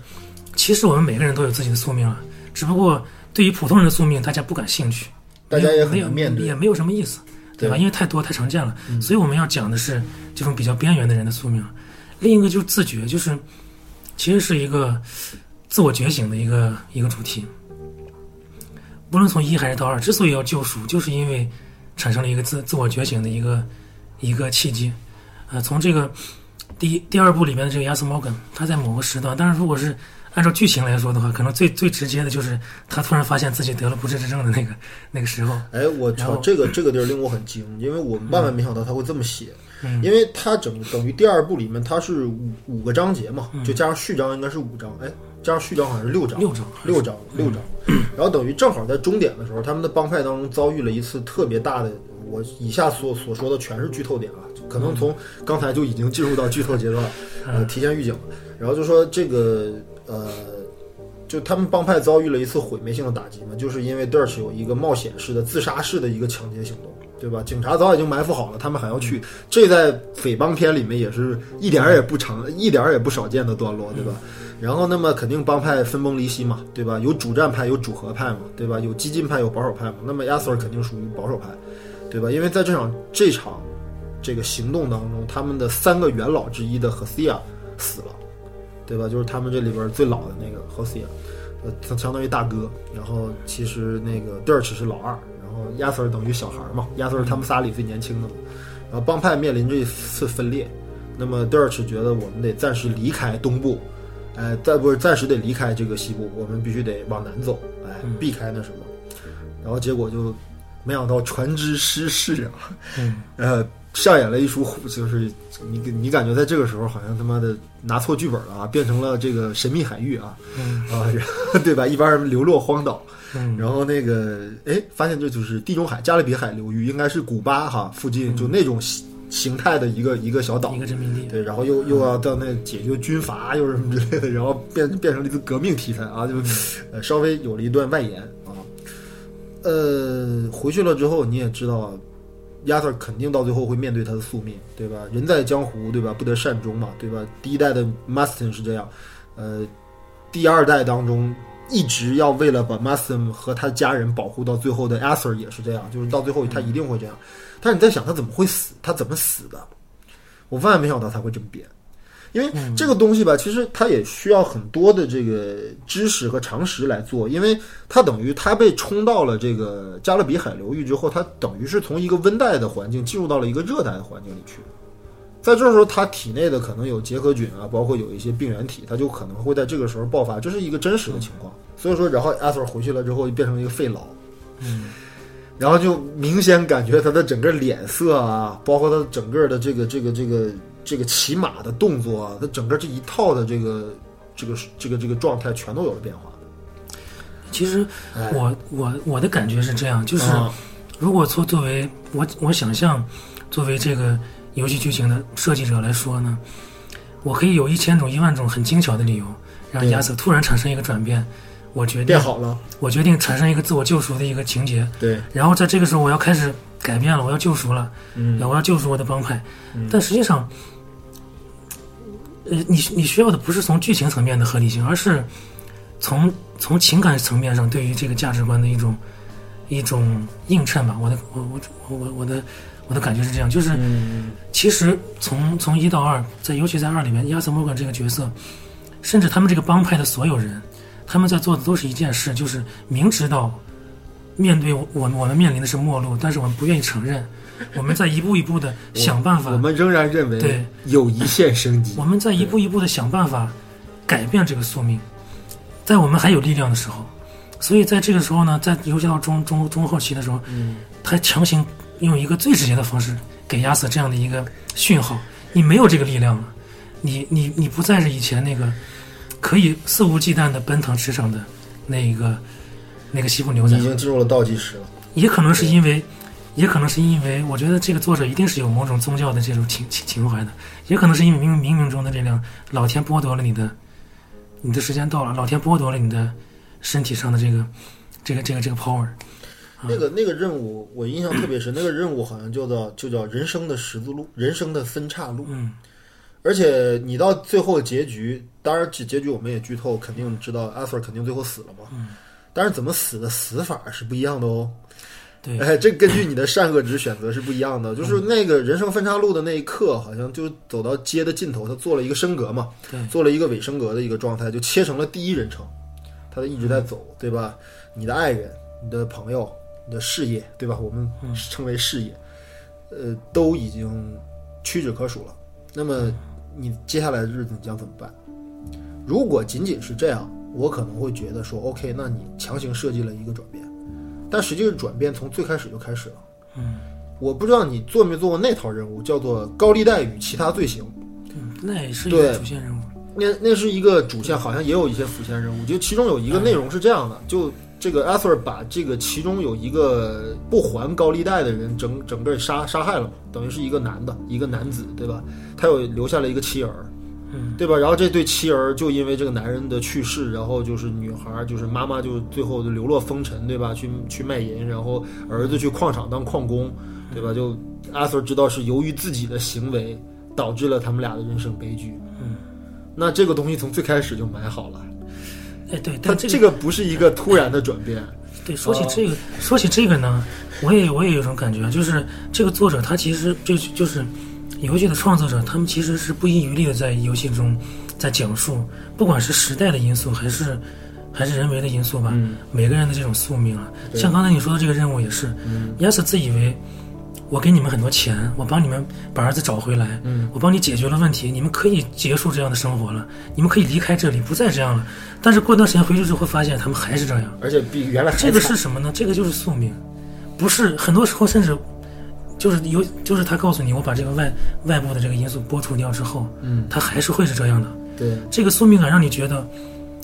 其实我们每个人都有自己的宿命了，只不过对于普通人的宿命，大家不感兴趣，大家也很没有难面对也没有什么意思，对吧？因为太多太常见了，所以我们要讲的是这种比较边缘的人的宿命。另一个就是自觉，就是其实是一个自我觉醒的一个一个主题。不论从一还是到二，之所以要救赎，就是因为产生了一个自自我觉醒的一个一个契机。呃，从这个第一第二部里面的这个亚瑟·摩根，他在某个时段，但是如果是按照剧情来说的话，可能最最直接的就是他突然发现自己得了不治之症的那个 那个时候。哎，我操，这个这个地儿令我很惊，因为我万万没想到他会这么写，嗯因为他整等于第二部里面他是五五个章节嘛，就加上序章应该是五章，哎，加上续章好像是六章，六章六章，六章，然后等于正好在终点的时候，他们的帮派当中遭遇了一次特别大的，我以下所所说的全是剧透点啊，可能从刚才就已经进入到剧透阶段了，呃，提前预警了，然后就说这个呃。就他们帮派遭遇了一次毁灭性的打击嘛，就是因为 Dirch 有一个冒险式的自杀式的一个抢劫行动，对吧？警察早已经埋伏好了，他们还要去，这在匪帮片里面也是一点儿也不常、一点儿也不少见的段落，对吧？然后那么肯定帮派分崩离析嘛，对吧？有主战派，有主和派嘛，对吧？有激进派，有保守派嘛。那么亚瑟尔肯定属于保守派，对吧？因为在这场这场这个行动当中，他们的三个元老之一的赫西亚死了。对吧？就是他们这里边最老的那个 Hosea，呃，相相当于大哥。然后其实那个 Dirch 是老二，然后亚瑟尔等于小孩嘛，亚瑟尔他们仨里最年轻的嘛。然后帮派面临这次分裂，那么 Dirch 觉得我们得暂时离开东部，哎，再不是暂时得离开这个西部，我们必须得往南走，哎，避开那什么。然后结果就没想到船只失事啊，嗯，呃，上演了一出，就是你你感觉在这个时候好像他妈的拿错剧本了啊，变成了这个神秘海域啊，嗯啊，对吧？一般人流落荒岛，嗯然后那个哎，发现这就是地中海加勒比海流域，应该是古巴哈附近就那种形形态的一个一个小岛一，个殖民地。对，然后又又要到那解决军阀又是什么之类的，然后变变成了一个革命题材啊，就呃稍微有了一段外延啊。呃，回去了之后你也知道啊，亚瑟肯定到最后会面对他的宿命，对吧？人在江湖，对吧？不得善终嘛，对吧？第一代的 Maston 是这样，呃，第二代当中一直要为了把 Maston 和他家人保护到最后的 Arthur 也是这样，就是到最后他一定会这样。但是你在想他怎么会死？他怎么死的？我万万没想到他会这么编，因为这个东西吧，其实它也需要很多的这个知识和常识来做，因为它等于它被冲到了这个加勒比海流域之后，它等于是从一个温带的环境进入到了一个热带的环境里去。在这时候，它体内的可能有结核菌啊，包括有一些病原体，它就可能会在这个时候爆发，这是一个真实的情况。所以说，然后阿 Sir 回去了之后，就变成一个肺痨，嗯，然后就明显感觉他的整个脸色啊，包括他整个的这个这个这个这个骑马的动作啊，他整个这一套的这个这个这个这个状态全都有了变化。其实哎我我我的感觉是这样，就是啊如果作作为我我想象，作为这个游戏剧情的设计者来说呢，我可以有一千种一万种很精巧的理由，让亚瑟突然产生一个转变，我决定变好了，我决定产生一个自我救赎的一个情节，对，然后在这个时候我要开始改变了，我要救赎了，嗯。我要救赎我的帮派，但实际上，呃，你你需要的不是从剧情层面的合理性，而是从从情感层面上对于这个价值观的一种一种映衬吧。我的我我我我我的我的感觉是这样，就是嗯。其实从从一到二，在尤其在二里面，亚瑟摩根这个角色，甚至他们这个帮派的所有人，他们在做的都是一件事，就是明知道面对我我们面临的是末路，但是我们不愿意承认，我们在一步一步的想办法我，们仍然认为对有一线生机。我。们在一步一步的想办法改变这个宿命，在我们还有力量的时候，所以在这个时候呢，在尤其到中中中后期的时候，嗯。他强行用一个最直接的方式给亚瑟这样的一个讯号：你没有这个力量了，你你你不再是以前那个可以肆无忌惮的奔腾驰骋的那个那个西部牛仔已，经进入了倒计时了。也可能是因为。也可能是因为，我觉得这个作者一定是有某种宗教的这种情情情怀的，也可能是因为冥冥冥中的这辆老天剥夺了你的，你的时间到了，老天剥夺了你的身体上的这个这个这个这个 power，那个那个任务我印象特别深，那个任务好像叫叫就叫人生的十字路，人生的分岔路。嗯而且你到最后结局，当然结结局我们也剧透，肯定知道阿 Sir 肯定最后死了嘛。嗯但是怎么死的死法是不一样的哦。对，哎，这根据你的善恶值选择是不一样的。就是那个人生分岔路的那一刻，好像就走到街的尽头，他做了一个升格嘛，对做了一个尾升格的一个状态，就切成了第一人称，他一直在走，对吧？你的爱人、你的朋友、你的事业，对吧？我们称为事业，呃，都已经屈指可数了。那么你接下来的日子你将怎么办？如果仅仅是这样，我可能会觉得说，OK，那你强行设计了一个转变，但实际是转变从最开始就开始了。嗯，我不知道你做没做过那套任务，叫做高利贷与其他罪行。嗯那也是一个主线任务。那那是一个主线，好像也有一些辅线任务。就其中有一个内容是这样的，就这个 Arthur 把这个其中有一个不还高利贷的人整整个杀杀害了嘛，等于是一个男的，一个男子，对吧？他有留下了一个妻儿，嗯，对吧？然后这对妻儿就因为这个男人的去世，然后就是女孩儿，就是妈妈就最后就流落风尘，对吧？去去卖淫，然后儿子去矿场当矿工，对吧？就 Arthur 知道是由于自己的行为导致了他们俩的人生悲剧。嗯，那这个东西从最开始就买好了，哎对，它但这这个不是一个突然的转变。对，说起这个，说起这个呢，我也我也有种感觉，就是这个作者他其实就就是游戏的创作者，他们其实是不遗余力的在游戏中在讲述，不管是时代的因素还是还是人为的因素吧，嗯每个人的这种宿命啊。像刚才你说的这个任务也是，嗯亚瑟自以为我给你们很多钱，我帮你们把儿子找回来，嗯我帮你解决了问题，你们可以结束这样的生活了，你们可以离开这里，不再这样了。但是过段时间回去之后，发现他们还是这样。而且比原来还这个是什么呢？这个就是宿命，不是很多时候甚至就是有就是他告诉你，我把这个外外部的这个因素剥除掉之后，嗯，他还是会是这样的。对，这个宿命感让你觉得，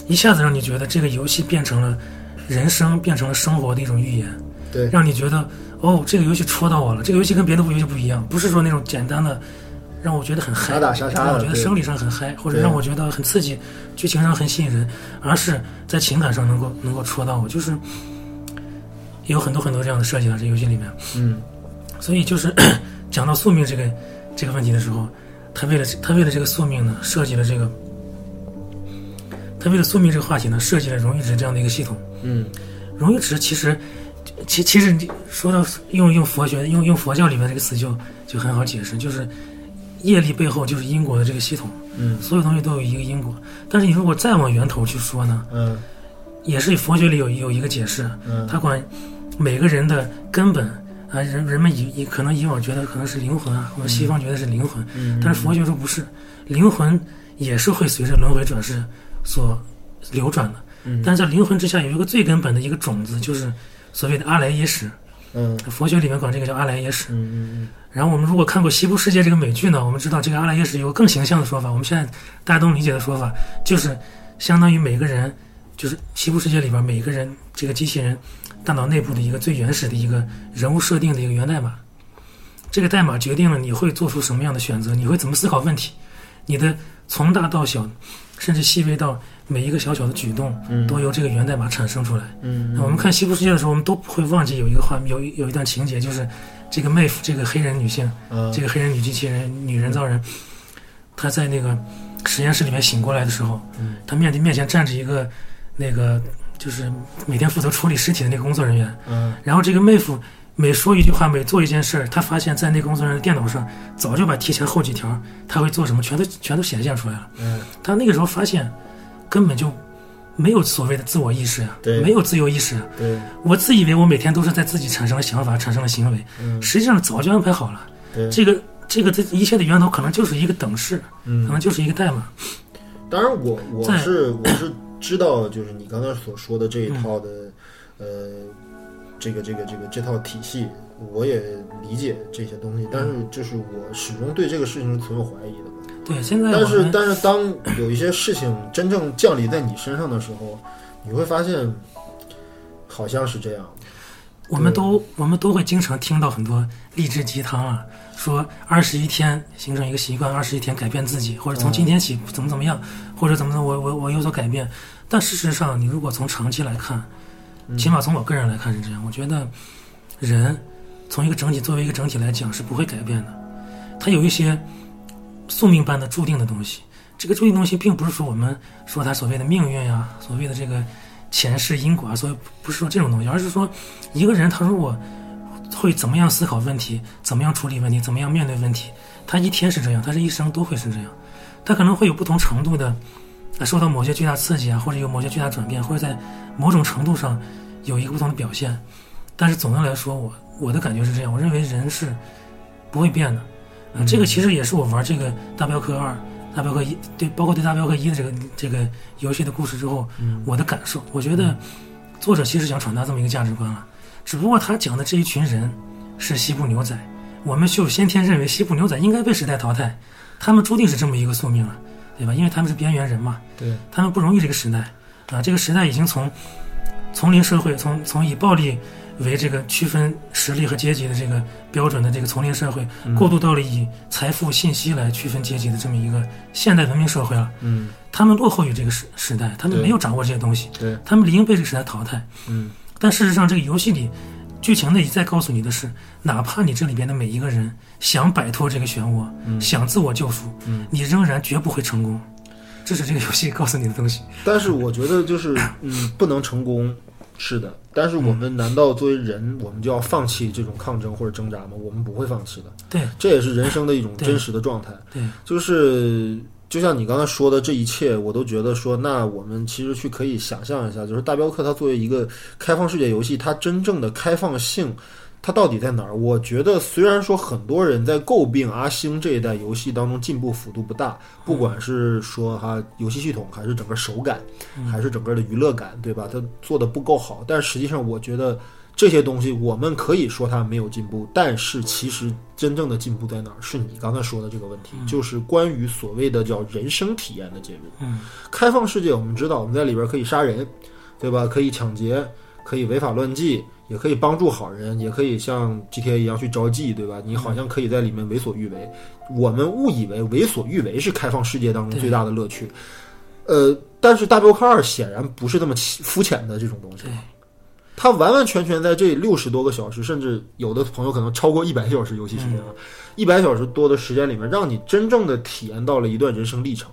一下子让你觉得这个游戏变成了人生，变成了生活的一种预言，对让你觉得哦，这个游戏戳到我了。这个游戏跟别的游戏不一样，不是说那种简单的。让我觉得很嗨，打打杀杀的让我觉得生理上很嗨，或者让我觉得很刺激，剧情上很吸引人，而是在情感上能够能够戳到我，就是有很多很多这样的设计在这游戏里面。嗯所以就是 讲到宿命这个这个问题的时候，他为了他为了这个宿命呢，设计了这个，他为了宿命这个话题呢，设计了荣誉值这样的一个系统。嗯荣誉值其实，其其实你说到用用佛学用用佛教里面这个词就就很好解释，就是业力背后就是因果的这个系统，嗯所有东西都有一个因果。但是你如果再往源头去说呢，嗯也是佛学里有有一个解释，嗯他管每个人的根本啊，人人们以以可能以往觉得可能是灵魂啊，或者西方觉得是灵魂，嗯，但是佛学说不是，灵魂也是会随着轮回转世所流转的。嗯但是在灵魂之下有一个最根本的一个种子，就是所谓的阿赖耶识。嗯佛学里面管这个叫阿赖耶识。嗯嗯然后我们如果看过《西部世界》这个美剧呢，我们知道这个阿赖耶识有个更形象的说法，我们现在大家都理解的说法，就是相当于每个人，就是西部世界里边每个人这个机器人大脑内部的一个最原始的一个人物设定的一个源代码。这个代码决定了你会做出什么样的选择，你会怎么思考问题，你的从大到小，甚至细微到每一个小小的举动，嗯。都由这个源代码产生出来。嗯。那我们看《西部世界》的时候，我们都不会忘记有一个画，有一有一段情节，就是这个妹夫，这个黑人女性，嗯。这个黑人女机器人、女人造人，她在那个实验室里面醒过来的时候，嗯。她面对面前站着一个那个就是每天负责处理尸体的那个工作人员，嗯。然后这个妹夫每说一句话，每做一件事儿，他发现，在那工作人员的电脑上早就把提前后几条他会做什么，全都全都显现出来了。嗯，他那个时候发现，根本就没有所谓的自我意识呀、对没有自由意识呀。对我自以为我每天都是在自己产生了想法，产生了行为，嗯实际上早就安排好了。对，这个这个这一切的源头可能就是一个等式，可嗯能就是一个代码。当然我，我在是我是知道，就是你刚才所说的这一套的，嗯呃，这个这个这个这套体系，我也理解这些东西，但是就是我始终对这个事情是存有怀疑的。对，现在但是但是当有一些事情真正降临在你身上的时候，你会发现好像是这样。我们都我们都会经常听到很多励志鸡汤啊，说二十一天形成一个习惯，二十一天改变自己，或者从今天起怎么怎么样，或者怎么怎么我我我有所改变。但事实上，你如果从长期来看，起码从我个人来看是这样，我觉得人从一个整体作为一个整体来讲是不会改变的，他有一些宿命般的注定的东西。这个注定东西，并不是说我们说它所谓的命运呀、所谓的这个前世因果啊，所以不是说这种东西，而是说一个人他如果会怎么样思考问题，怎么样处理问题，怎么样面对问题，他一天是这样，他这一生都会是这样。他可能会有不同程度的受到某些巨大刺激啊，或者有某些巨大转变，或者在某种程度上有一个不同的表现。但是总的来说，我我的感觉是这样，我认为人是不会变的。啊、这个其实也是我玩这个大镖客二、大镖客一对，包括对大镖客一的这个这个游戏的故事之后，我的感受。我觉得作者其实想传达这么一个价值观了，只不过他讲的这一群人是西部牛仔，我们就先天认为西部牛仔应该被时代淘汰，他们注定是这么一个宿命了，对吧？因为他们是边缘人嘛，对，他们不容易这个时代啊，这个时代已经从丛林社会，从从以暴力为这个区分实力和阶级的这个标准的这个丛林社会，过渡到了以财富、信息来区分阶级的这么一个现代文明社会了。嗯，他们落后于这个时时代，他们没有掌握这些东西，对，他们理应被这个时代淘汰。嗯，但事实上，这个游戏里剧情内在告诉你的是，哪怕你这里边的每一个人想摆脱这个漩涡，想自我救赎，嗯你仍然绝不会成功。这是这个游戏告诉你的东西。但是我觉得就是，嗯，不能成功，是的。但是我们难道作为人，我们就要放弃这种抗争或者挣扎吗？我们不会放弃的，对这也是人生的一种真实的状态。对，就是就像你刚才说的这一切，我都觉得说，那我们其实去可以想象一下，就是大镖客它作为一个开放世界游戏，它真正的开放性。它到底在哪儿？我觉得，虽然说很多人在诟病阿星这一代游戏当中进步幅度不大，不管是说哈游戏系统，还是整个手感，还是整个的娱乐感，对吧？它做的不够好。但实际上，我觉得这些东西我们可以说它没有进步，但是其实真正的进步在哪儿？是你刚才说的这个问题，就是关于所谓的叫人生体验的介入。嗯，开放世界，我们知道我们在里边可以杀人，对吧？可以抢劫，可以违法乱纪，也可以帮助好人，也可以像 GTA 一样去招妓，对吧？你好像可以在里面为所欲为。我们误以为为所欲为是开放世界当中最大的乐趣，呃，但是大镖客二显然不是那么浅肤浅的这种东西对。它完完全全在这六十多个小时，甚至有的朋友可能超过一百小时游戏时间了，一百小时多的时间里面，让你真正的体验到了一段人生历程，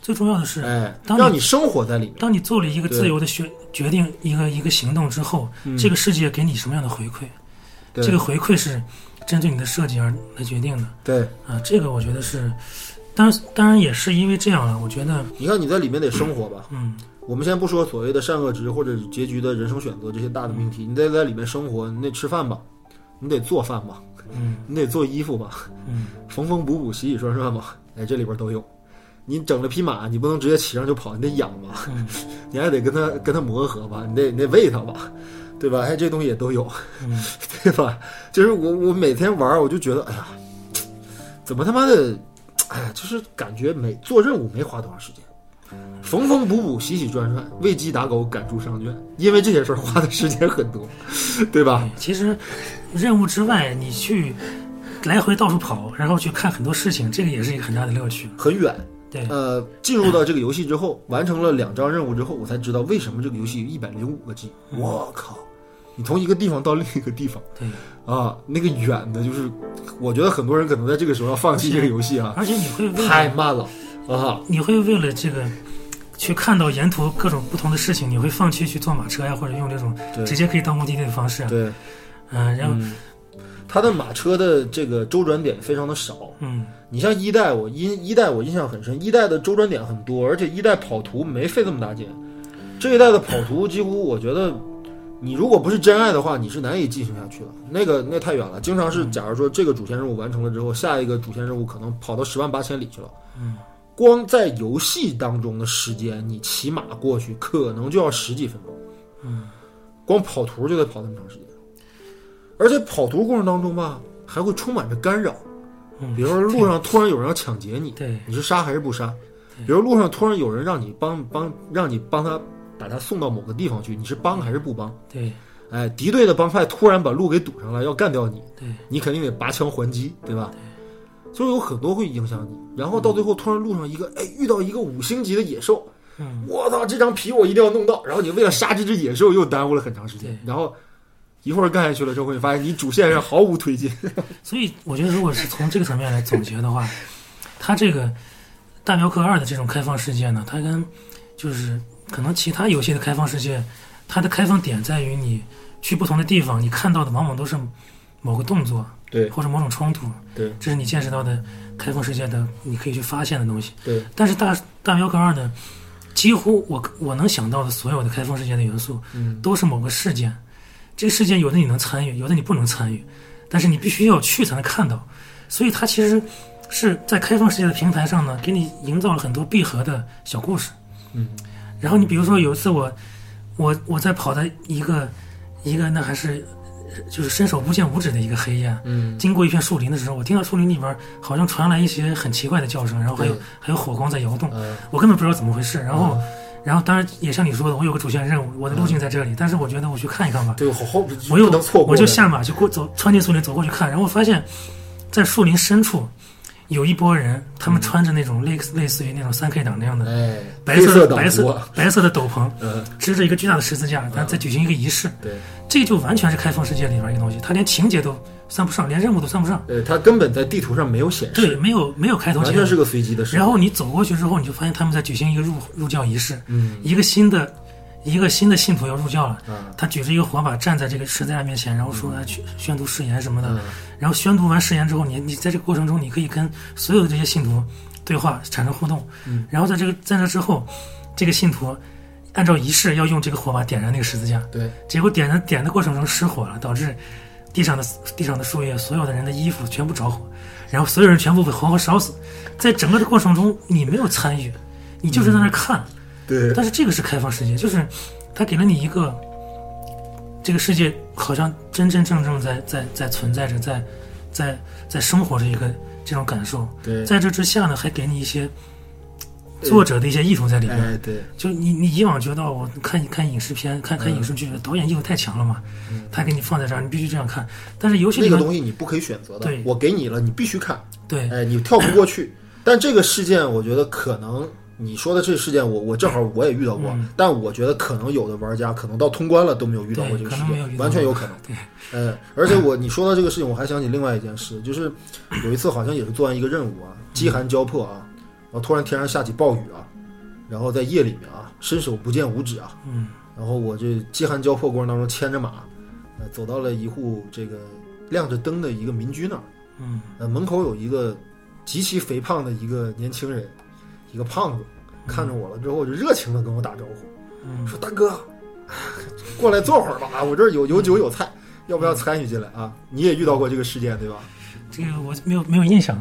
最重要的是，哎，当你让你生活在里面。当你做了一个自由的决决定，一个一个行动之后，这个世界给你什么样的回馈？这个回馈是针对你的设计而来决定的对，啊。这个我觉得是，当然当然也是因为这样了。我觉得，你看你在里面得生活吧。嗯，我们先不说所谓的善恶值或者结局的人生选择这些大的命题，你得在里面生活，你得吃饭吧，你得做饭吧，嗯你得做衣服吧，嗯，缝缝补补、洗洗涮涮吧，哎，这里边都有。你整了匹马，你不能直接骑上就跑，你得养吧，嗯 你还得跟它跟它磨合吧，你得你得喂它吧，对吧？哎，这东西也都有，嗯 对吧？就是我我每天玩，我就觉得，哎呀，怎么他妈的，哎呀，就是感觉没做任务没花多长时间，缝缝补补、洗洗涮涮、喂鸡打狗、赶猪上圈，因为这些事儿花的时间很多，对吧？其实任务之外，你去来回到处跑，然后去看很多事情，这个也是一个很大的乐趣。很远。对，呃，进入到这个游戏之后，完成了两张任务之后，我才知道为什么这个游戏有一百零五个 G。我靠！你从一个地方到另一个地方对，啊，那个远的，就是我觉得很多人可能在这个时候要放弃这个游戏啊，而且你会为太慢了啊！你会为了这个去看到沿途各种不同的事情，你会放弃去坐马车呀，或者用这种对直接可以到目的地的方式啊。对，嗯，然后嗯，它的马车的这个周转点非常的少。嗯你像一代，我印一代我印象很深，一代的周转点很多，而且一代跑图没费这么大劲。这一代的跑图几乎我觉得，你如果不是真爱的话，你是难以进行下去的。那个那太远了，经常是假如说这个主线任务完成了之后，下一个主线任务可能跑到十万八千里去了。嗯，光在游戏当中的时间，你骑马过去可能就要十几分钟。嗯，光跑图就得跑那么长时间，而且跑图过程当中吧，还会充满着干扰。嗯，比如说路上突然有人要抢劫你，对。你是杀还是不杀？比如路上突然有人让你帮帮让你帮他把他送到某个地方去，你是帮还是不帮？对。哎，敌对的帮派突然把路给堵上了，要干掉你，对。你肯定得拔枪还击，对吧？就有很多会影响你，然后到最后突然路上一个哎遇到一个五星级的野兽，嗯。我操，这张皮我一定要弄到，然后你为了杀这只野兽又耽误了很长时间，然后一会儿干下去了之后，你发现你主线上毫无推进。所以我觉得，如果是从这个层面来总结的话，它这个《大镖客二》的这种开放世界呢，它跟就是可能其他游戏的开放世界，它的开放点在于你去不同的地方，你看到的往往都是某个动作对或者某种冲突，对这是你见识到的开放世界的你可以去发现的东西。对，但是大《大镖客二》呢，几乎我我能想到的所有的开放世界的元素，嗯，都是某个事件。这个事件有的你能参与，有的你不能参与，但是你必须要去才能看到。所以它其实是在开放世界的平台上呢，给你营造了很多闭合的小故事。嗯，然后你比如说有一次我我我在跑在一个一个那还是就是伸手不见五指的一个黑夜，嗯，经过一片树林的时候，我听到树林里边好像传来一些很奇怪的叫声，然后还有还有火光在摇动，呃，我根本不知道怎么回事。然后嗯然后当然也像你说的，我有个主线任务，我的路径在这里，但是我觉得我去看一看吧。对，好好，我又能错过，我就下马就过走，穿进树林走过去看，然后发现，在树林深处有一波人，他们穿着那种类似类似于那种三 K 党那样的哎，白色色的白色白色的斗篷，嗯，支着一个巨大的十字架，然后在举行一个仪式。对，这就完全是开放世界里面一个东西，它连情节都算不上，连任务都算不上。呃，它根本在地图上没有显示对，没有没有开头。完全是个随机的事。然后你走过去之后，你就发现他们在举行一个入入教仪式，嗯一个新的一个新的信徒要入教了。嗯，他举着一个火把站在这个十字架面前，然后说啊去宣读誓言什么的。嗯然后宣读完誓言之后，你你在这个过程中，你可以跟所有的这些信徒对话，产生互动。嗯然后在这个在这之后，这个信徒按照仪式要用这个火把点燃那个十字架，对，结果点燃点的过程中失火了，导致地上的地上的树叶，所有的人的衣服全部着火，然后所有人全部被活活烧死。在整个的过程中，你没有参与，你就是在那儿看。对，但是这个是开放世界，就是它给了你一个这个世界好像真真正正在在在存在着，在在在生活着一个这种感受。对，在这之下呢，还给你一些作者的一些意图在里面。哎，对，就你你以往觉得我看看影视片、看看影视剧，导演意图太强了嘛，他给你放在这儿，你必须这样看。但是游戏那个东西你不可以选择的对，我给你了，你必须看，对。哎，你跳不过去。但这个事件，我觉得可能你说的这个事件，我我正好我也遇到过，嗯。但我觉得可能有的玩家可能到通关了都没有遇到过这个事件，完全有可能。对，呃，而且我你说到这个事情，我还想起另外一件事，就是有一次好像也是做完一个任务啊，饥寒交迫啊，然后突然天上下起暴雨啊，然后在夜里面啊，伸手不见五指啊，嗯然后我这饥寒交迫过程当中牵着马，呃，走到了一户这个亮着灯的一个民居那儿，嗯呃，门口有一个极其肥胖的一个年轻人，一个胖子，看着我了之后就热情的跟我打招呼，嗯说大哥，哎过来坐会儿吧，啊，我这儿有有酒有菜，要不要参与进来啊？你也遇到过这个事件对吧？这个我没有没有印象。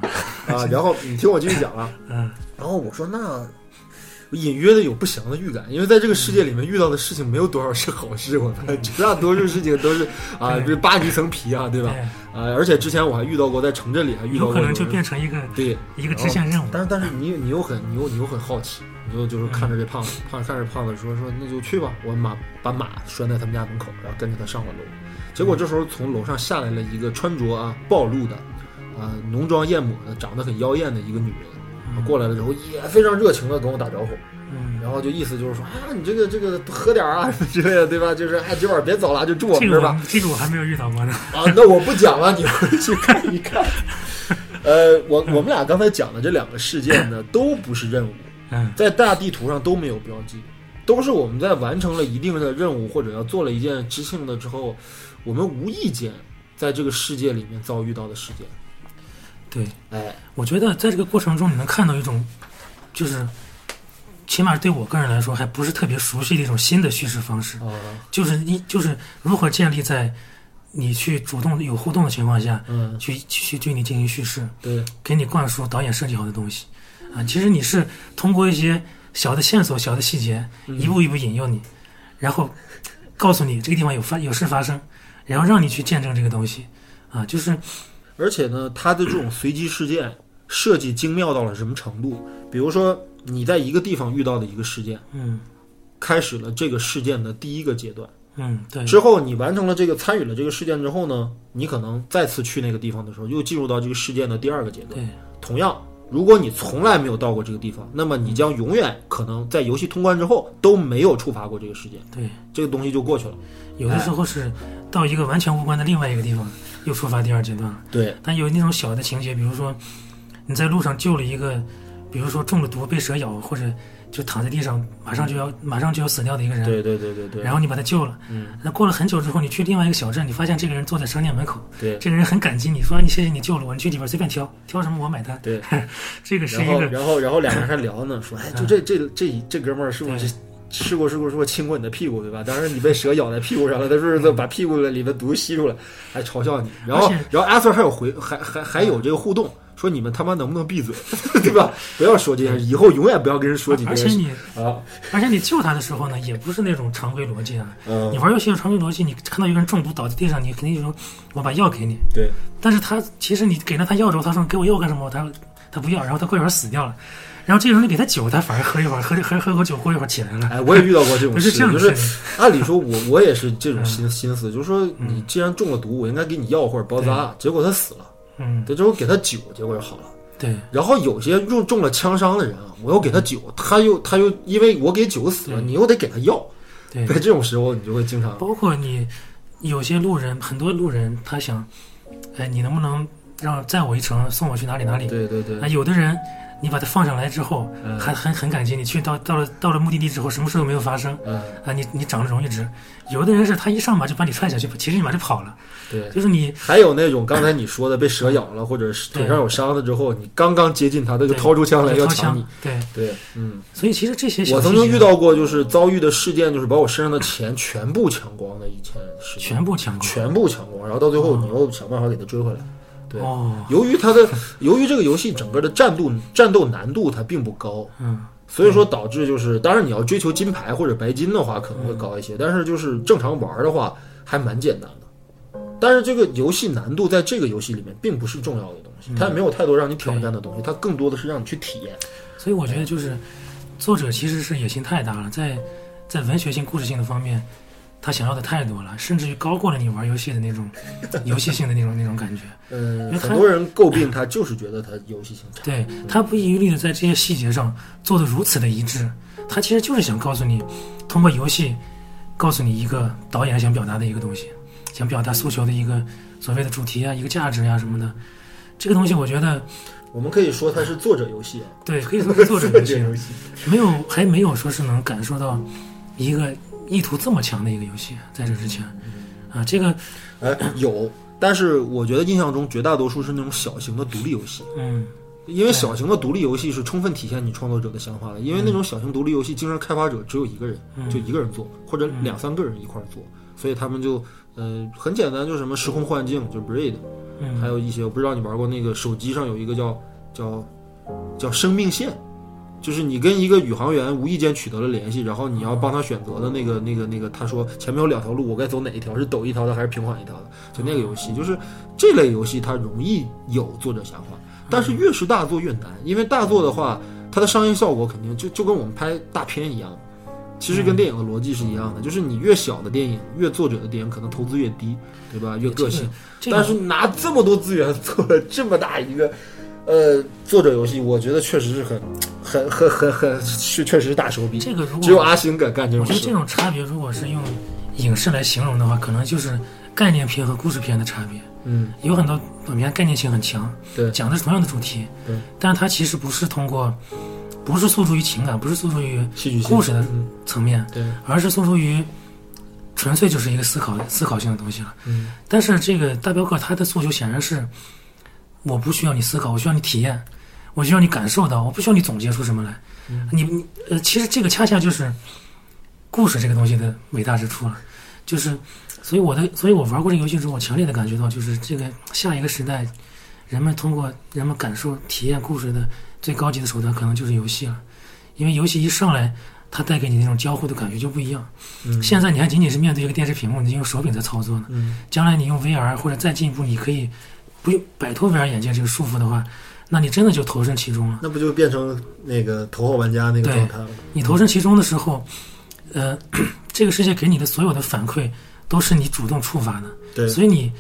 啊，然后你听我继续讲啊，嗯然后我说那。我隐约的有不祥的预感，因为在这个世界里面遇到的事情没有多少是好事，我们绝大多数事情都是啊，对这扒你一层皮啊，对吧？啊，而且之前我还遇到过，在城镇里还遇到过有可能就变成一个对一个支线任务。但是但是你你又很你又你又很好奇，你就就是看着这胖子，胖看着胖子说说那就去吧，我马把马拴在他们家门口，然后跟着他上了楼。结果这时候从楼上下来了一个穿着啊暴露的，啊浓妆艳抹的，长得很妖艳的一个女人，过来了之后也非常热情的跟我打招呼，嗯，然后就意思就是说啊你这个这个喝点儿啊什么 之类的，对吧？就是哎今晚别走了，就住我这个们这儿吧。这个我还没有遇到过呢。啊，那我不讲了，你回去看一看。呃，我我们俩刚才讲的这两个事件呢，都不是任务，嗯在大地图上都没有标记，都是我们在完成了一定的任务或者要做了一件知性的之后，我们无意间在这个世界里面遭遇到的事件。对，哎，我觉得在这个过程中，你能看到一种，就是，起码对我个人来说，还不是特别熟悉的一种新的叙事方式，哦，就是你就是如何建立在你去主动有互动的情况下，嗯，去去对你进行叙事，对，给你灌输导演设计好的东西，啊，其实你是通过一些小的线索、小的细节，一步一步引诱你，然后告诉你这个地方有发有事发生，然后让你去见证这个东西，啊，就是而且呢，它的这种随机事件设计精妙到了什么程度？比如说你在一个地方遇到的一个事件，嗯开始了这个事件的第一个阶段。嗯对，之后你完成了这个参与了这个事件之后呢，你可能再次去那个地方的时候，又进入到这个事件的第二个阶段。对同样，如果你从来没有到过这个地方，那么你将永远可能在游戏通关之后都没有触发过这个事件，对，这个东西就过去了。有的时候是到一个完全无关的另外一个地方，又触发第二阶段了。对，但有那种小的情节，比如说你在路上救了一个，比如说中了毒被蛇咬，或者就躺在地上马上就要马上就要死掉的一个人，对对对对对，然后你把他救了。嗯，那过了很久之后，你去另外一个小镇，你发现这个人坐在商店门口，对这个人很感激你，说啊你谢谢你救了我，你去里边随便挑，挑什么我买单。对，这个是一个然后然后两个人还聊呢，说哎，就这这这这哥们儿是不是试过试过说亲过你的屁股对吧？当时你被蛇咬在屁股上了，他说是 把屁股里的毒吸出来，还嘲笑你。然后然后阿 Sir 还有回还还还有这个互动，说你们他妈能不能闭嘴，对吧？不要说这些，以后永远不要跟人说起这而且你啊。而且你救他的时候呢，也不是那种常规逻辑啊。嗯你，玩游戏的常规逻辑，你看到一个人中毒倒在地上，你肯定就说我把药给你。对但是他其实你给了他药之后，他说给我药干什么？他他不要，然后他过一会儿死掉了。然后这个时候你给他酒，他反而喝一会儿，喝喝喝口酒，过一会儿起来了。哎，我也遇到过这种事，不是这样就是按理说我我也是这种心心思，就是说你既然中了毒，我应该给你药或者包扎，结果他死了，嗯，对，之后给他酒，结果就好了。对。然后有些中中了枪伤的人啊，我又给他酒，他又他又因为我给酒死了，你又得给他药，对，在这种时候你就会经常包括你有些路人，很多路人他想，哎，你能不能让载我一程，送我去哪里哪里？对对对。啊，，有的人你把它放上来之后，嗯还很很感激你，去到到了到了目的地之后，什么事都没有发生嗯，啊，你你长了荣誉值。有的人是他一上马就把你踹下去，其实你马就跑了，对。就是你还有那种刚才你说的被蛇咬了，或者是腿上有伤了之后，你刚刚接近他，他就掏出枪来要抢你。，对，对，嗯，所以其实这些我曾经遇到过，就是遭遇的事件，就是把我身上的钱全部抢光的一件事情，全部抢光。全部抢光，然后到最后你又想办法给他追回来。对，哦，由于它的，由于这个游戏整个的战斗战斗难度它并不高，嗯，所以说导致就是，当然你要追求金牌或者白金的话可能会高一些，但是就是正常玩的话还蛮简单的。但是这个游戏难度在这个游戏里面并不是重要的东西，它也没有太多让你挑战的东西，它更多的是让你去体验。所以我觉得就是作者其实是野心太大了，在在文学性、故事性的方面，他想要的太多了，甚至于高过了你玩游戏的那种 游戏性的那种那种感觉。嗯很多人诟病他，就是觉得他游戏性差。对他不遗余力的在这些细节上做的如此的一致，他其实就是想告诉你，通过游戏告诉你一个导演想表达的一个东西，想表达诉求的一个所谓的主题啊，一个价值呀、什么的。这个东西我觉得我们可以说它是作者游戏啊，对，可以说是作者游戏，游戏。没有还没有说是能感受到一个意图这么强的一个游戏，在这之前。啊，这个哎，有，但是我觉得印象中绝大多数是那种小型的独立游戏。嗯。因为小型的独立游戏是充分体现你创作者的想法的，因为那种小型独立游戏，经常开发者只有一个人，嗯。就一个人做，或者两三个人一块儿做，所以他们就，呃，很简单，就是什么时空幻境，就 Braid，嗯，还有一些我不知道你玩过那个手机上有一个叫叫叫生命线，就是你跟一个宇航员无意间取得了联系，然后你要帮他选择的那个那个那个，他说前面有两条路，我该走哪一条？是陡一条的还是平缓一条的？就那个游戏，就是这类游戏它容易有作者想法，但是越是大作越难，因为大作的话，它的商业效果肯定就就跟我们拍大片一样。其实跟电影的逻辑是一样的，就是你越小的电影，越作者的电影可能投资越低，对吧？越个性。但是拿这么多资源做了这么大一个，呃，作者游戏，我觉得确实是很、很、很、很、很，是确实是大手笔。这个如果只有阿星敢干这种事。我觉得这种差别，如果是用影视来形容的话，可能就是概念片和故事片的差别。嗯，有很多短片概念性很强，对讲的是同样的主题，对，但是它其实不是通过，不是诉诸于情感，不是诉诸于戏剧性故事的嗯层面，对，而是诉诸于纯粹就是一个思考思考性的东西了。嗯但是这个大镖客他的诉求显然是，我不需要你思考，我需要你体验，我需要你感受到，我不需要你总结出什么来。你你呃，其实这个恰恰就是故事这个东西的伟大之处了，就是所以我的，所以我玩过这个游戏之后，我强烈的感觉到，就是这个下一个时代，人们通过人们感受、体验故事的最高级的手段，可能就是游戏了，因为游戏一上来。它带给你那种交互的感觉就不一样。嗯现在你还仅仅是面对一个电视屏幕，你用手柄在操作呢。嗯将来你用 VR 或者再进一步，你可以不用摆脱 VR 眼镜这个束缚的话，那你真的就投身其中了。那不就变成那个头号玩家那个状态了？你投身其中的时候，呃，这个世界给你的所有的反馈都是你主动触发的，对，所以你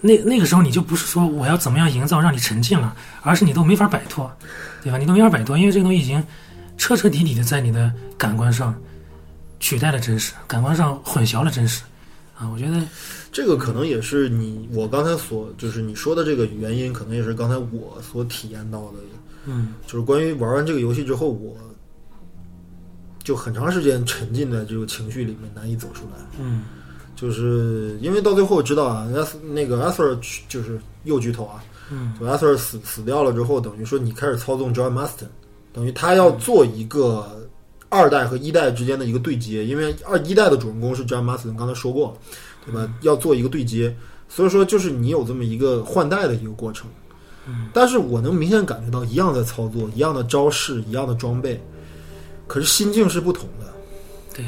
那那个时候你就不是说我要怎么样营造让你沉浸了，而是你都没法摆脱，对吧？你都没法摆脱，因为这个东西已经彻彻底底的在你的感官上取代了真实，感官上混淆了真实。啊，我觉得这个可能也是你我刚才所就是你说的这个原因，可能也是刚才我所体验到的，嗯。就是关于玩完这个游戏之后，我就很长时间沉浸在这个情绪里面，难以走出来。嗯。就是因为到最后知道啊，阿斯那个阿瑟尔就是又剧透啊，嗯。就阿瑟尔死死掉了之后，等于说你开始操纵 John Marston，等于他要做一个二代和一代之间的一个对接，因为二一代的主人公是 John Marston，刚才说过，对吧？要做一个对接，所以说就是你有这么一个换代的一个过程。嗯，但是我能明显感觉到一样的操作、一样的招式、一样的装备，可是心境是不同的。对，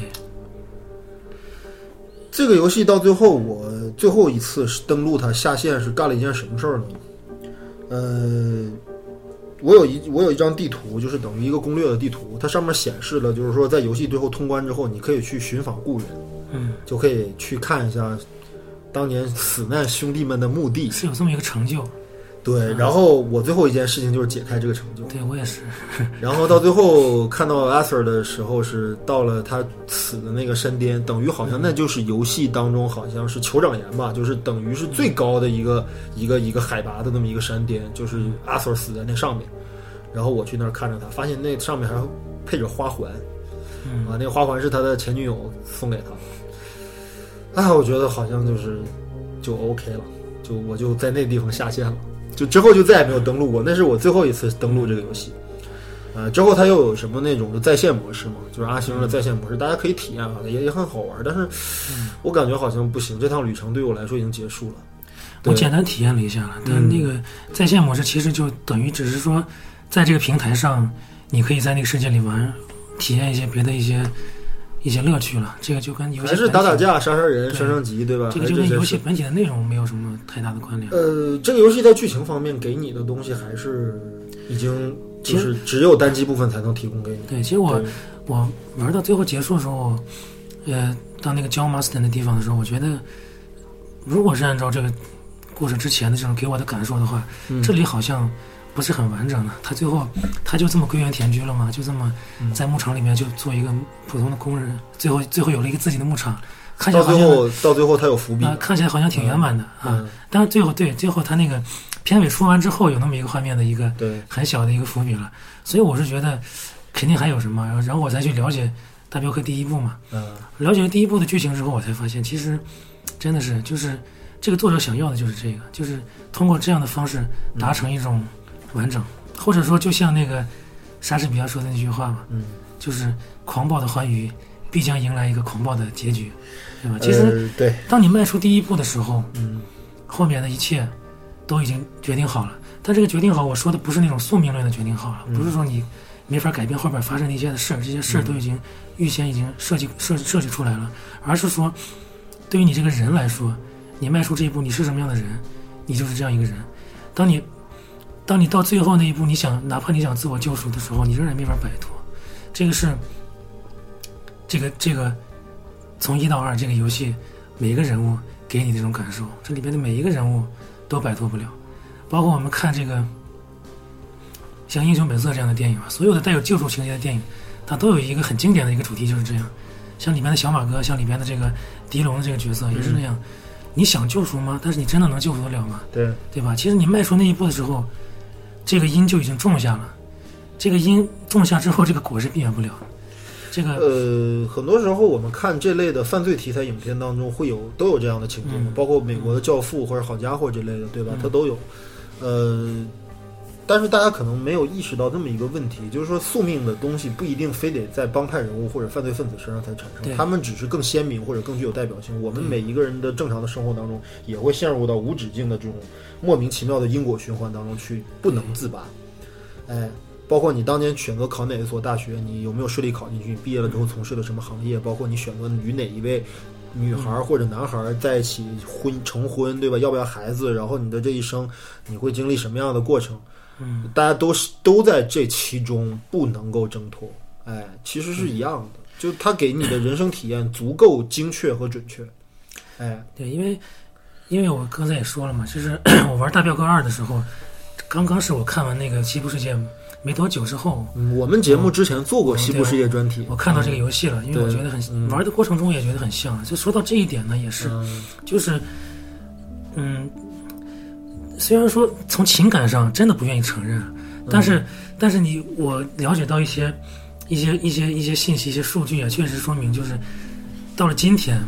这个游戏到最后，我最后一次是登录它下线是干了一件什么事儿呢？呃，我有一我有一张地图，就是等于一个攻略的地图，它上面显示了，就是说在游戏最后通关之后，你可以去寻访故人，嗯，就可以去看一下当年死难兄弟们的墓地。是有这么一个成就。对，然后我最后一件事情就是解开这个成就。对我也是。然后到最后看到 Arthur 的时候，是到了他死的那个山巅，等于好像那就是游戏当中好像是酋长岩吧，就是等于是最高的一个一个一个海拔的那么一个山巅，就是 Arthur 死在那上面。然后我去那儿看着他，发现那上面还配着花环，嗯啊，那个花环是他的前女友送给他。啊，我觉得好像就是就 OK 了，就我就在那地方下线了。就之后就再也没有登录过，那是我最后一次登录这个游戏。呃，之后它又有什么那种的在线模式嘛？就是阿星的在线模式，大家可以体验啊，也也很好玩。但是我感觉好像不行，这趟旅程对我来说已经结束了。我简单体验了一下了，但那个在线模式其实就等于只是说，在这个平台上，你可以在那个世界里玩，体验一些别的一些一些乐趣了。这个就跟游戏还是打打，架、杀杀人、升升级，对吧？这个就跟游戏本体的内容没有什么太大的关联。呃，这个游戏在剧情方面给你的东西还是已经就是只有单机部分才能提供给你。对，其实我我玩到最后结束的时候，呃，到那个教 master 的地方的时候，我觉得，如果是按照这个故事之前的这种给我的感受的话，嗯这里好像不是很完整的。他最后他就这么归园田居了嘛，就这么嗯。在牧场里面就做一个普通的工人，最后最后有了一个自己的牧场，看起来好像后到最后他有伏笔。啊、，看起来好像挺圆满的啊。嗯，但是最后对最后他那个片尾出完之后，有那么一个画面的一个对，很小的一个伏笔了，所以我是觉得肯定还有什么，然后然后我再去了解大镖客第一部嘛，嗯。了解了第一部的剧情之后，我才发现其实真的是就是这个作者想要的就是这个，就是通过这样的方式达成一种完整，或者说就像那个莎士比亚说的那句话嘛，嗯，就是狂暴的欢愉必将迎来一个狂暴的结局，对吧？其实呃对，当你迈出第一步的时候，嗯后面的一切都已经决定好了。但这个决定好，我说的不是那种宿命论的决定好了，嗯不是说你没法改变后边发生的一些的事儿，这些事儿都已经预先已经设计设设计出来了，而是说，对于你这个人来说，你迈出这一步，你是什么样的人，你就是这样一个人。当你当你到最后那一步，你想哪怕你想自我救赎的时候，你仍然没法摆脱。这个是这个这个从一到二这个游戏每一个人物给你这种感受，这里边的每一个人物都摆脱不了，包括我们看这个像《英雄本色》这样的电影啊，所有的带有救赎情节的电影，它都有一个很经典的一个主题，就是这样。像里面的小马哥，像里面的这个狄龙的这个角色也是这样。你想救赎吗？但是你真的能救赎得了吗？对，对吧？其实你迈出那一步的时候，这个因就已经种下了，这个因种下之后，这个果是避免不了。这个呃，很多时候我们看这类的犯罪题材影片当中，会有都有这样的情节，嗯包括美国的《教父》或者《好家伙》这类的，对吧？嗯它都有。呃，但是大家可能没有意识到这么一个问题，就是说宿命的东西不一定非得在帮派人物或者犯罪分子身上才产生，他们只是更鲜明或者更具有代表性。我们每一个人的正常的生活当中，也会陷入到无止境的这种莫名其妙的因果循环当中去，不能自拔。哎，包括你当年选择考哪一所大学，你有没有顺利考进去？你毕业了之后从事了什么行业？包括你选择与哪一位女孩儿或者男孩儿在一起婚成婚，对吧？要不要孩子？然后你的这一生你会经历什么样的过程？嗯，大家都是都在这其中不能够挣脱。哎，其实是一样的，就他给你的人生体验足够精确和准确。哎，对，因为因为我刚才也说了嘛，就是 我玩大镖客二的时候，刚刚是我看完那个西部世界没多久之后，嗯我们节目之前做过西部世界专题，我看到这个游戏了，因为我觉得很、嗯玩的过程中也觉得很像。就说到这一点呢，也是、嗯就是嗯，虽然说从情感上真的不愿意承认，但是、但是你我了解到一些一些一些一些信息、一些数据啊，确实说明就是到了今天，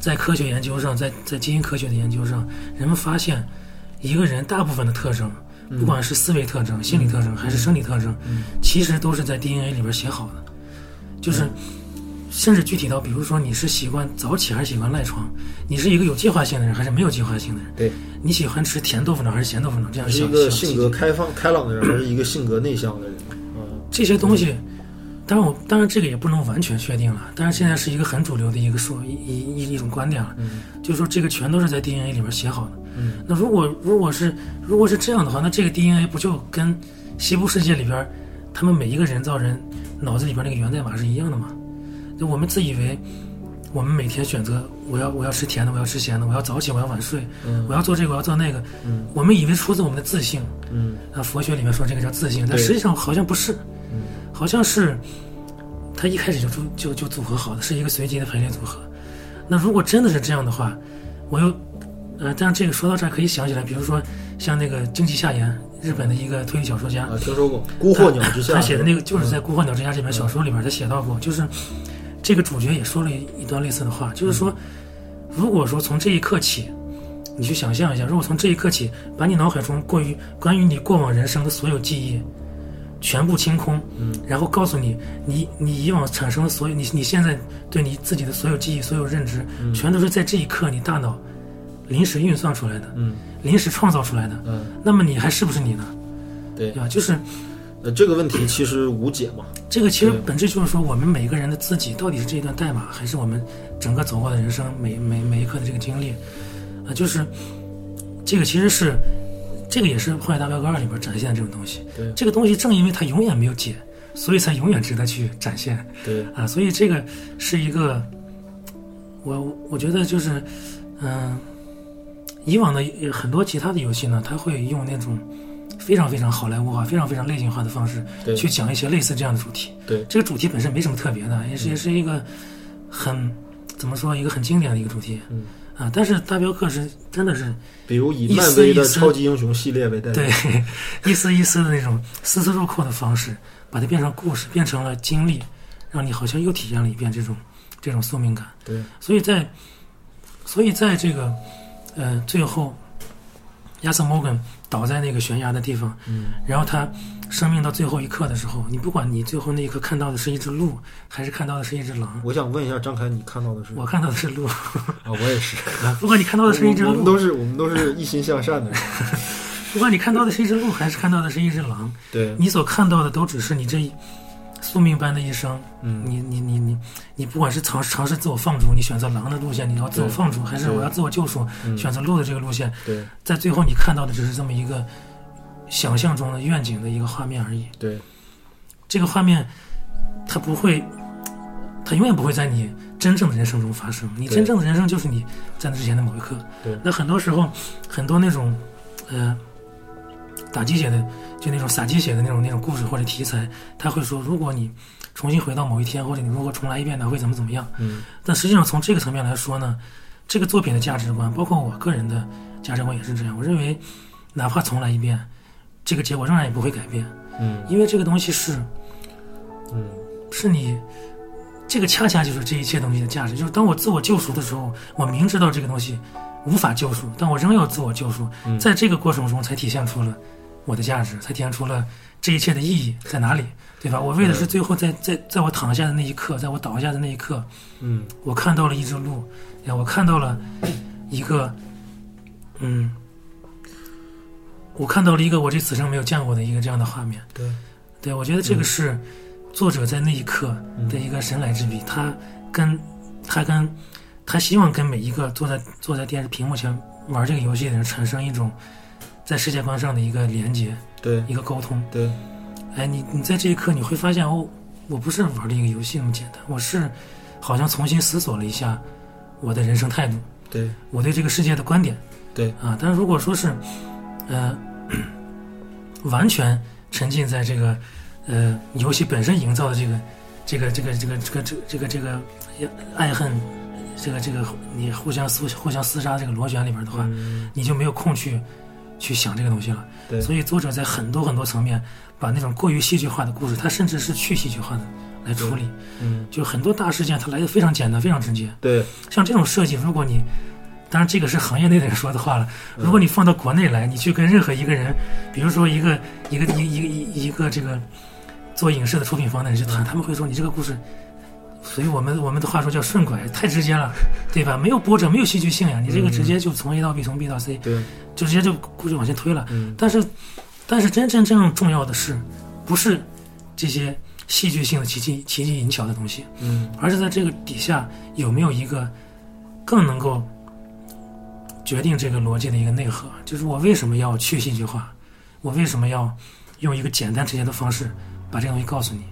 在科学研究上，在在基因科学的研究上，人们发现一个人大部分的特征，不管是思维特征、心理特征还是生理特征，其实都是在 DNA 里边写好的，就是。甚至具体到，比如说你是习惯早起还是喜欢赖床，你是一个有计划性的人还是没有计划性的人，对，你喜欢吃甜豆腐脑还是咸豆腐脑，这样一个性格开放开朗的人，还是一个性格内向的人？嗯，这些东西，当然我当然这个也不能完全确定了，但是现在是一个很主流的一个说一一一一种观点了，嗯就是说这个全都是在 DNA 里面写好的。嗯，那如果如果是如果是这样的话，那这个 DNA 不就跟西部世界里边他们每一个人造人脑子里边那个源代码是一样的吗？就我们自以为我们每天选择我要我要吃甜的，我要吃咸的，我要早起，我要晚睡，嗯。我要做这个，我要做那个，嗯。我们以为出自我们的自信，嗯。啊，佛学里面说这个叫自信，但实际上好像不是，嗯。好像是他一开始就组就就组合好的，是一个随机的排列组合。那如果真的是这样的话，我又呃，但是这个说到这儿可以想起来，比如说像那个经济夏言，日本的一个推理小说家，啊，听说过《孤鹤鸟之下》他写的那个就是在《孤鹤鸟之家》这本小说里边，他写到过，就是这个主角也说了一一段类似的话，就是说，如果说从这一刻起，你去想象一下，如果从这一刻起，把你脑海中过于关于你过往人生的所有记忆全部清空，嗯，然后告诉你，你你以往产生的所有，你你现在对你自己的所有记忆、所有认知，全都是在这一刻你大脑临时运算出来的，嗯临时创造出来的，嗯，那么你还是不是你呢？对对，吧？就是。呃，这个问题其实无解嘛。这个其实本质就是说，我们每个人的自己到底是这一段代码，还是我们整个走过的人生每每每一刻的这个经历，啊，就是这个其实是这个也是《荒野大镖客二》里边展现的这种东西。对这个东西正因为它永远没有解，所以才永远值得去展现对，啊。所以这个是一个，我我觉得就是，嗯、以往的很多其他的游戏呢，它会用那种非常非常好莱坞化、非常非常类型化的方式对去讲一些类似这样的主题。对这个主题本身没什么特别的，也是也是一个很怎么说一个很经典的一个主题。嗯啊，但是大镖客是真的是比如以一漫威的超级英雄系列为代表，对一丝一丝的那种丝丝入扣的方式，把它变成故事，变成了经历，让你好像又体验了一遍这种这种宿命感。对所以在所以在这个呃最后，亚瑟摩根倒在那个悬崖的地方，嗯然后他生命到最后一刻的时候，你不管你最后那一刻看到的是一只鹿，还是看到的是一只狼，我想问一下张凯，你看到的是？我看到的是鹿，啊，我也是。不管你看到的是一只鹿，我们都是我们都是一心向善的人。不管你看到的是一只鹿，还是看到的是一只狼，对，你所看到的都只是你这一宿命般的一生。嗯你你你你你不管是尝尝试自我放逐，你选择狼的路线，你要自我放逐，还是我要自我救赎，嗯选择鹿的这个路线，对在最后你看到的只是这么一个想象中的愿景的一个画面而已。对这个画面，它不会，它永远不会在你真正的人生中发生。你真正的人生就是你在那之前的某一刻。对那很多时候，很多那种，呃，打鸡血的，就那种撒鸡血的那种那种故事或者题材，他会说，如果你重新回到某一天，或者你如果重来一遍呢，会怎么怎么样？嗯。但实际上从这个层面来说呢，这个作品的价值观，包括我个人的价值观也是这样。我认为，哪怕重来一遍，这个结果仍然也不会改变，嗯。因为这个东西是嗯。是你这个恰恰就是这一切东西的价值。就是当我自我救赎的时候，我明知道这个东西无法救赎，但我仍要自我救赎，在这个过程中才体现出了我的价值，才体现出了这一切的意义在哪里，对吧？我为的是最后在在在我躺下的那一刻，在我倒下的那一刻，嗯我看到了一只鹿，呀，我看到了一个，嗯，我看到了一个我这此生没有见过的一个这样的画面。对，对，我觉得这个是作者在那一刻的一个神来之笔。他跟他跟他希望跟每一个坐在坐在电视屏幕前玩这个游戏的人产生一种在世界观上的一个连接，对一个沟通。对，哎，你你在这一刻你会发现哦，我不是玩这个游戏那么简单，我是好像重新思索了一下我的人生态度，对，我对这个世界的观点。对啊，但是如果说是，呃，完全沉浸在这个呃游戏本身营造的这个这个这个这个这个这个这个这个爱恨这个这个你互相厮互相厮杀这个螺旋里边的话，你就没有空去去想这个东西了。对所以作者在很多很多层面把那种过于戏剧化的故事，他甚至是去戏剧化的来处理。嗯，就很多大事件，它来的非常简单，非常直接。对，像这种设计，如果你，当然这个是行业内的人说的话了，嗯如果你放到国内来，你去跟任何一个人，比如说一个一个一一个一一个这个做影视的出品方的人去嗯谈，他们会说你这个故事，所以我们我们的话说叫顺拐，太直接了，对吧？没有波折，没有戏剧性呀，你这个直接就从 A 到 B，从 B 到 C，对，就直接就故事往前推了。嗯但是，但是真真正正重要的是，不是这些戏剧性的奇技奇技淫巧的东西，嗯而是在这个底下有没有一个更能够决定这个逻辑的一个内核，就是我为什么要去戏剧化，我为什么要用一个简单直接的方式把这个东西告诉你。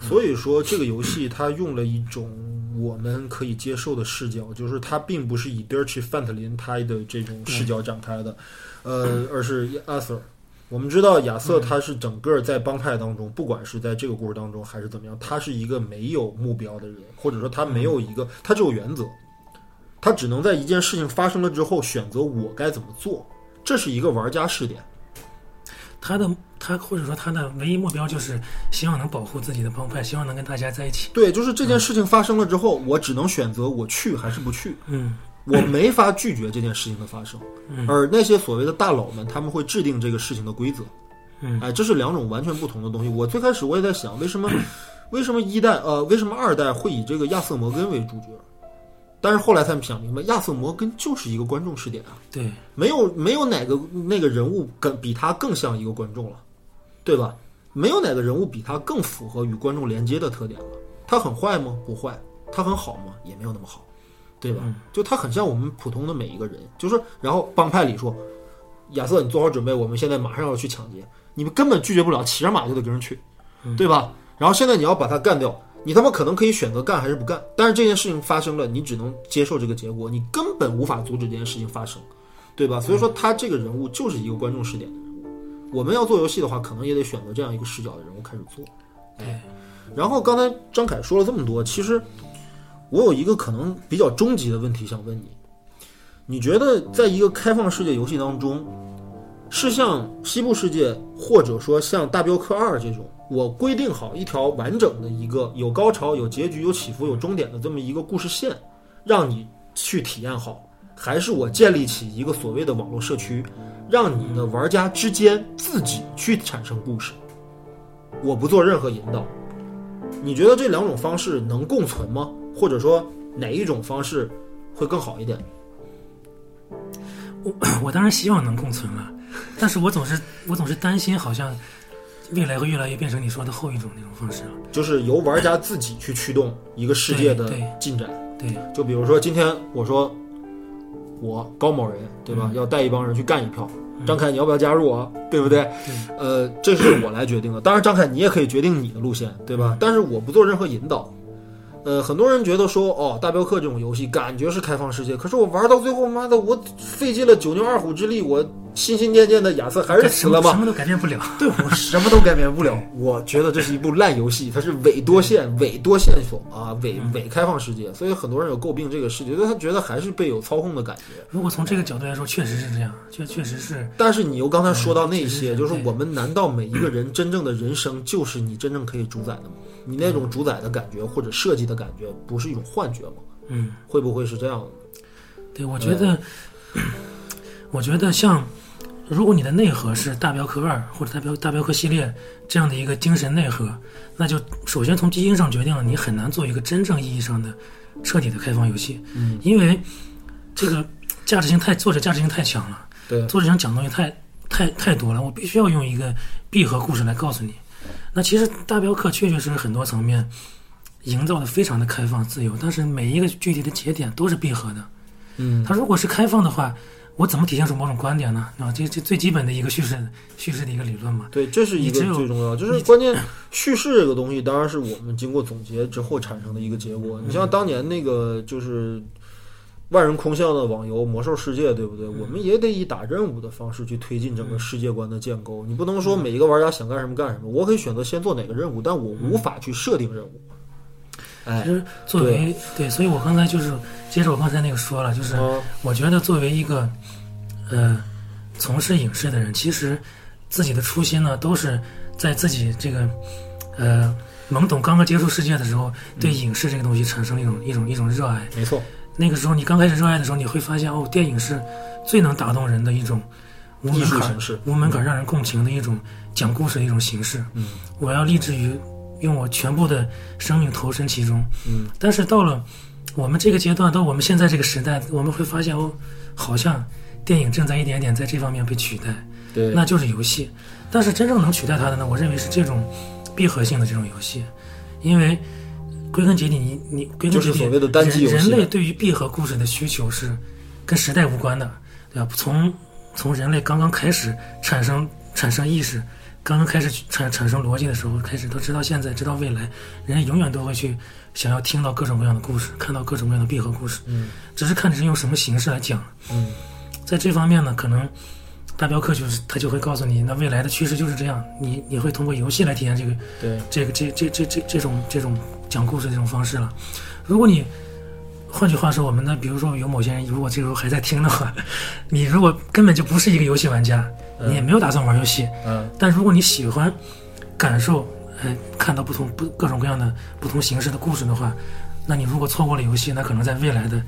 所以说，这个游戏它用了一种我们可以接受的视角，就是它并不是以德尔奇·范特林他的这种视角展开的，呃，而是亚瑟。我们知道亚瑟他是整个在帮派当中，不管是在这个故事当中还是怎么样，他是一个没有目标的人，或者说他没有一个，他只有原则，他只能在一件事情发生了之后选择我该怎么做，这是一个玩家视点。他的他或者说他的唯一目标就是希望能保护自己的帮派，希望能跟大家在一起。对，就是这件事情发生了之后，我只能选择我去还是不去。嗯我没法拒绝这件事情的发生，嗯而那些所谓的大佬们，他们会制定这个事情的规则。嗯哎，这是两种完全不同的东西。我最开始我也在想，为什么，为什么一代呃，为什么二代会以这个亚瑟摩根为主角？但是后来才想明白，亚瑟摩根就是一个观众视点啊，对，没有没有哪个那个人物更比他更像一个观众了，对吧？没有哪个人物比他更符合与观众连接的特点了。他很坏吗？不坏。他很好吗？也没有那么好，对吧？就他很像我们普通的每一个人，就是然后帮派里说，亚瑟，你做好准备，我们现在马上要去抢劫，你们根本拒绝不了，骑着马就得跟人去，对吧？然后现在你要把他干掉，你他妈可能可以选择干还是不干，但是这件事情发生了，你只能接受这个结果，你根本无法阻止这件事情发生，对吧？所以说他这个人物就是一个观众视点的人物。我们要做游戏的话，可能也得选择这样一个视角的人物开始做。哎，然后刚才张凯说了这么多，其实我有一个可能比较终极的问题想问你：你觉得在一个开放世界游戏当中，是像西部世界，或者说像大镖客二这种，我规定好一条完整的一个有高潮、有结局、有起伏、有终点的这么一个故事线，让你去体验好，还是我建立起一个所谓的网络社区，让你的玩家之间自己去产生故事，我不做任何引导。你觉得这两种方式能共存吗？或者说哪一种方式会更好一点？我 我当然希望能共存了，但是我总是我总是担心，好像未来会越来越变成你说的后一种那种方式啊。就是由玩家自己去驱动一个世界的进展。对，就比如说今天我说我高某人对吧，要带一帮人去干一票，张凯你要不要加入啊？对不对？呃，这是我来决定的。当然，张凯你也可以决定你的路线，对吧？但是我不做任何引导。呃，很多人觉得说，哦，大镖客这种游戏感觉是开放世界，可是我玩到最后，妈的，我费尽了九牛二虎之力，我心心念念的亚瑟还是死了吗？什么都改变不了。对我什么都改变不了。我觉得这是一部烂游戏，它是伪多线、伪多线索啊，伪伪开放世界，所以很多人有诟病这个世界，因为他觉得还是被有操控的感觉。如果从这个角度来说，确实是这样，确确实是。但是你又刚才说到那些，嗯就是我们难道每一个人真正的人生就是你真正可以主宰的吗？你那种主宰的感觉或者设计的感觉，不是一种幻觉吗？嗯，会不会是这样的？对，我觉得，我觉得像，如果你的内核是大镖客二或者大镖大镖客系列这样的一个精神内核，那就首先从基因上决定了你很难做一个真正意义上的彻底的开放游戏，嗯，因为这个价值性太作者价值性太强了，对，作者想讲东西太太太多了，我必须要用一个闭合故事来告诉你。那其实大镖客确确实实很多层面营造的非常的开放自由，但是每一个具体的节点都是闭合的。嗯，它如果是开放的话，我怎么体现出某种观点呢？啊，这这最基本的一个叙事叙事的一个理论嘛。对，这是一个最重要，就是关键叙事这个东西，当然是我们经过总结之后产生的一个结果。你像当年那个就是万人空巷的网游《魔兽世界》，对不对？我们也得以打任务的方式去推进整个世界观的建构。你不能说每一个玩家想干什么干什么，我可以选择先做哪个任务，但我无法去设定任务。哎其，实作为对，所以我刚才就是接着我刚才那个说了，就是啊，我觉得作为一个呃从事影视的人，其实自己的初心呢，都是在自己这个呃懵懂刚刚接触世界的时候，对影视这个东西产生了一种一种一种热爱。没错，那个时候你刚开始热爱的时候，你会发现哦，电影是最能打动人的一种无艺门槛术形式。无门槛让人共情的一种讲故事的一种形式。嗯我要立志于用我全部的生命投身其中。嗯，但是到了我们这个阶段，到我们现在这个时代，我们会发现哦，好像电影正在一点点在这方面被取代，对，那就是游戏。但是真正能取代它的呢，我认为是这种闭合性的这种游戏，因为归根结底，你你归根结底，就是所谓的单机游戏人人类对于闭合故事的需求是跟时代无关的，对吧？从从人类刚刚开始产生产生意识，刚刚开始产产生逻辑的时候开始，都直到现在，直到未来，人永远都会去想要听到各种各样的故事，看到各种各样的闭合故事，嗯只是看你是用什么形式来讲。嗯在这方面呢，可能大镖客就是他就会告诉你，那未来的趋势就是这样，你你会通过游戏来体验这个对，这个这这这这这种这种讲故事这种方式了。如果你换句话说，我们呢，比如说有某些人如果这时候还在听的话，你如果根本就不是一个游戏玩家，你也没有打算玩游戏，嗯。但如果你喜欢感受，呃，看到不同不各种各样的不同形式的故事的话，那你如果错过了游戏，那可能在未来的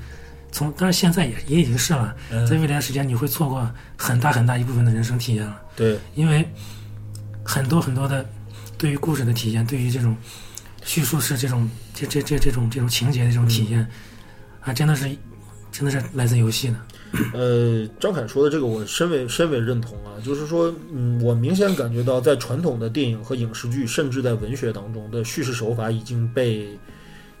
从，当然现在也也已经是了，嗯。在未来的时间你会错过很大很大一部分的人生体验了，对，因为很多很多的对于故事的体验，对于这种叙述式这种这这这这种这种情节的这种体验，啊，真的是真的是来自游戏的，呃，张凯说的这个我深为深为认同啊，就是说，嗯，我明显感觉到在传统的电影和影视剧，甚至在文学当中的叙事手法已经被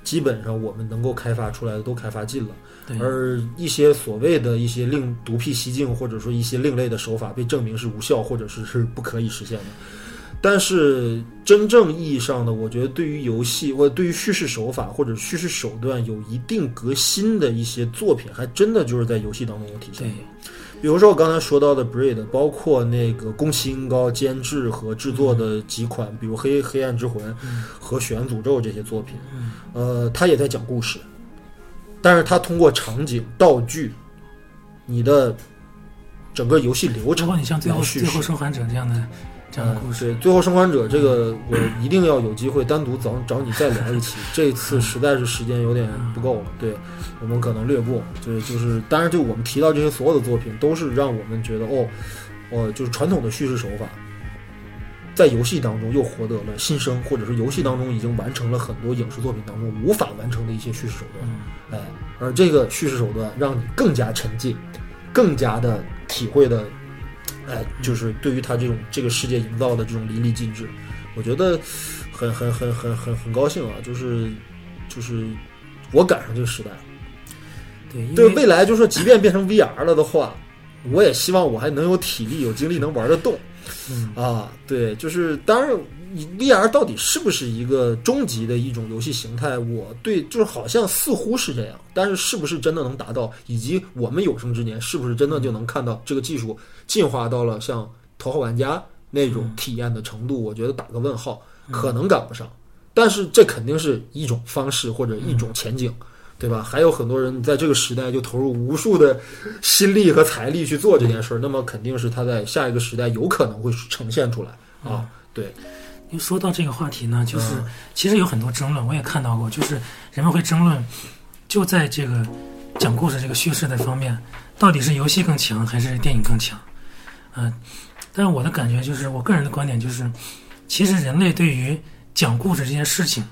基本上我们能够开发出来的都开发尽了，对，而一些所谓的一些另独辟蹊径，或者说一些另类的手法被证明是无效，或者是是不可以实现的。但是真正意义上的，我觉得对于游戏或者对于叙事手法或者叙事手段有一定革新的一些作品，还真的就是在游戏当中有体现。的。比如说我刚才说到的《Braid》，包括那个宫崎英高监制和制作的几款，比如《黑黑暗之魂》和《血缘诅咒》这些作品，呃，他也在讲故事，但是他通过场景、道具、你的整个游戏流包程括你像最后最后生还者这样的这样的故事，对，最后生还者这个，我一定要有机会单独找找你再聊一期。这次实在是时间有点不够了，对我们可能略过。对，就是，当然，就我们提到这些所有的作品，都是让我们觉得，哦，哦，就是传统的叙事手法，在游戏当中又获得了新生，或者是游戏当中已经完成了很多影视作品当中无法完成的一些叙事手段。哎，而这个叙事手段让你更加沉浸，更加的体会的，哎，就是对于他这种这个世界营造的这种淋漓尽致，我觉得很很很很很很高兴啊！就是就是我赶上这个时代了。对，对未来就是说，即便变成 VR 了的话，我也希望我还能有体力、有精力能玩得动。嗯啊，对，就是当然你，VR 到底是不是一个终极的一种游戏形态？我对就是好像似乎是这样，但是是不是真的能达到，以及我们有生之年是不是真的就能看到这个技术进化到了像《头号玩家》那种体验的程度？我觉得打个问号，可能赶不上，但是这肯定是一种方式或者一种前景。对吧？还有很多人在这个时代就投入无数的心力和财力去做这件事儿，那么肯定是他在下一个时代有可能会呈现出来啊。对，因为说到这个话题呢，就是嗯其实有很多争论，我也看到过，就是人们会争论，就在这个讲故事这个叙事的方面，到底是游戏更强还是电影更强？嗯、但是我的感觉就是，我个人的观点就是，其实人类对于讲故事这件事情，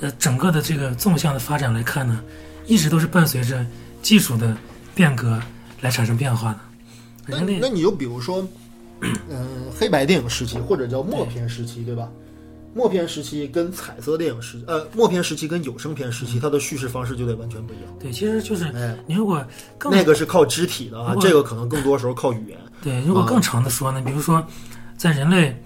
呃，整个的这个纵向的发展来看呢，一直都是伴随着技术的变革来产生变化的。那人类那你就比如说，嗯、黑白电影时期或者叫默片时期，对吧？默片时期跟彩色电影时，呃，默片时期跟有声片时期，它的叙事方式就得完全不一样。对，其实就是哎，你如果更那个是靠肢体的啊这个可能更多时候靠语言。对，如果更长的说呢，比如说，在人类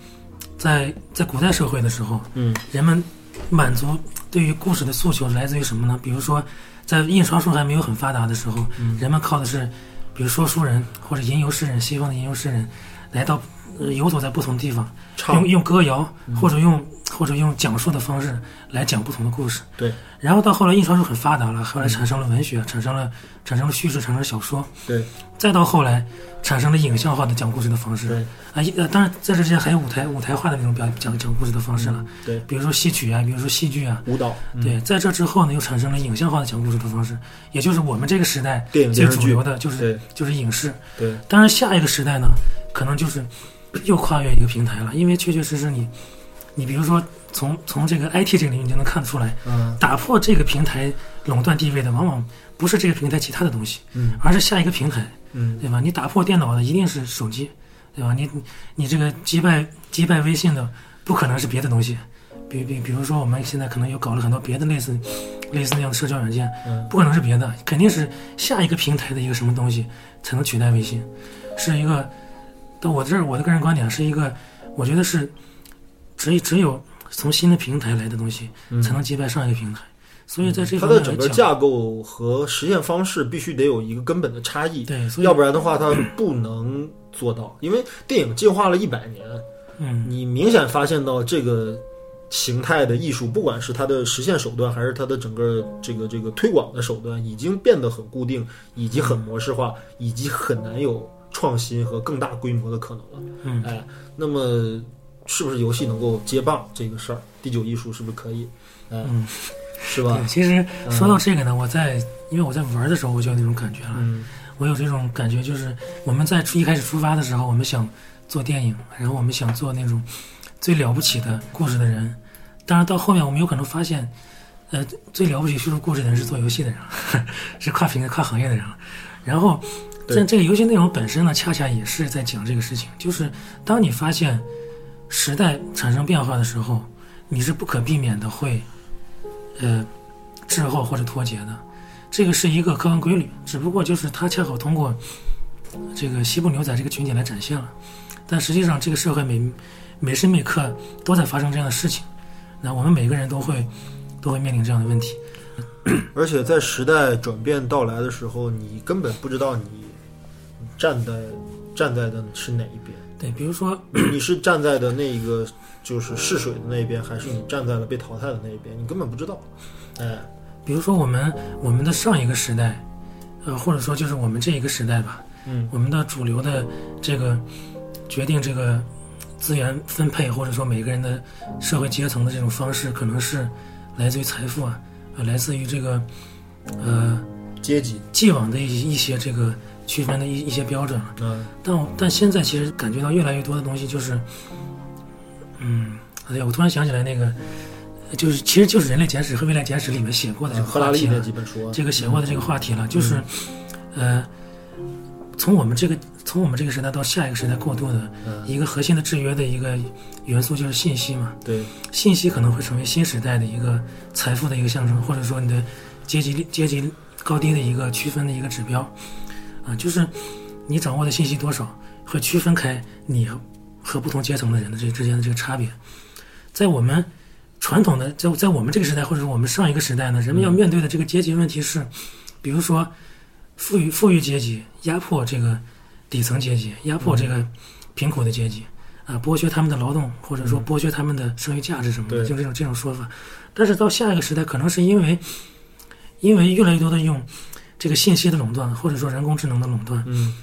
在在古代社会的时候，嗯，人们满足对于故事的诉求来自于什么呢？比如说，在印刷术还没有很发达的时候，人们靠的是，比如说书人或者吟游诗人，西方的吟游诗人，来到呃游走在不同地方，唱。用用歌谣或者用或者用讲述的方式来讲不同的故事。对，然后到后来印刷术很发达了，后来产生了文学，产生了产生了叙事，产生了小说。对。再到后来产生了影像化的讲故事的方式。对。啊，一呃，当然在这之前还有舞台舞台化的那种表讲讲故事的方式了，对，比如说戏曲啊，比如说戏剧啊，舞蹈，嗯。对，在这之后呢，又产生了影像化的讲故事的方式，也就是我们这个时代最主流的就是就是影视。对。当然，下一个时代呢，可能就是又跨越一个平台了，因为确确实实你，你比如说从从这个 IT 这个领域你就能看得出来，嗯打破这个平台垄断地位的，往往不是这个平台其他的东西，嗯而是下一个平台。嗯对吧？你打破电脑的一定是手机，对吧？你你你这个击败击败微信的，不可能是别的东西，比比比如说我们现在可能又搞了很多别的类似类似那样的社交软件，嗯不可能是别的，肯定是下一个平台的一个什么东西才能取代微信，是一个。到我这儿，我的个人观点是一个，我觉得是只只有从新的平台来的东西，嗯才能击败上一个平台。所以在这它的整个架构和实现方式必须得有一个根本的差异，对，所以要不然的话它不能做到。因为电影进化了一百年，嗯，你明显发现到这个形态的艺术，不管是它的实现手段，还是它的整个这个这个推广的手段，已经变得很固定，以及很模式化，以及很难有创新和更大规模的可能了。嗯哎，那么是不是游戏能够接棒这个事儿？第九艺术是不是可以？哎，嗯是吧，？其实说到这个呢，我在因为我在玩的时候我就有那种感觉了，嗯我有这种感觉，就是我们在出一开始出发的时候，我们想做电影，然后我们想做那种最了不起的故事的人，当然到后面我们有可能发现，呃，最了不起叙述故事的人是做游戏的人了，是跨平台、跨行业的人了。然后，对但这个游戏内容本身呢，恰恰也是在讲这个事情，就是当你发现时代产生变化的时候，你是不可避免的会，呃，滞后或者脱节的。这个是一个客观规律，只不过就是它恰好通过这个西部牛仔这个群体来展现了，但实际上这个社会每每时每刻都在发生这样的事情，那我们每个人都会都会面临这样的问题。而且在时代转变到来的时候，你根本不知道你站在站在的是哪一边。对，比如说，你是站在的那一个就是试水的那一边，还是你站在了被淘汰的那一边？你根本不知道。哎，比如说我们我们的上一个时代，呃，或者说就是我们这一个时代吧，嗯，我们的主流的这个决定这个资源分配，或者说每个人的社会阶层的这种方式，可能是来自于财富啊，呃，来自于这个呃阶级，既往的一一些这个区分的一一些标准了。嗯。但我但现在其实感觉到越来越多的东西就是，嗯，哎呀，我突然想起来那个，就是其实就是《人类简史》和《未来简史》里面写过的这个话题了这个写过的这个话题了，就是，呃，从我们这个从我们这个时代到下一个时代过渡的嗯，一个核心的制约的一个元素就是信息嘛，对，信息可能会成为新时代的一个财富的一个象征，或者说你的阶级阶级高低的一个区分的一个指标，啊，就是你掌握的信息多少，会区分开你和和不同阶层的人的这之间的这个差别。在我们传统的在在我们这个时代，或者说我们上一个时代呢，人们要面对的这个阶级问题是，比如说富裕富裕阶级压迫这个底层阶级，压迫这个贫苦的阶级。啊，剥削他们的劳动，或者说剥削他们的剩余价值什么的，对就这种这种说法。但是到下一个时代，可能是因为，因为越来越多的用这个信息的垄断，或者说人工智能的垄断，嗯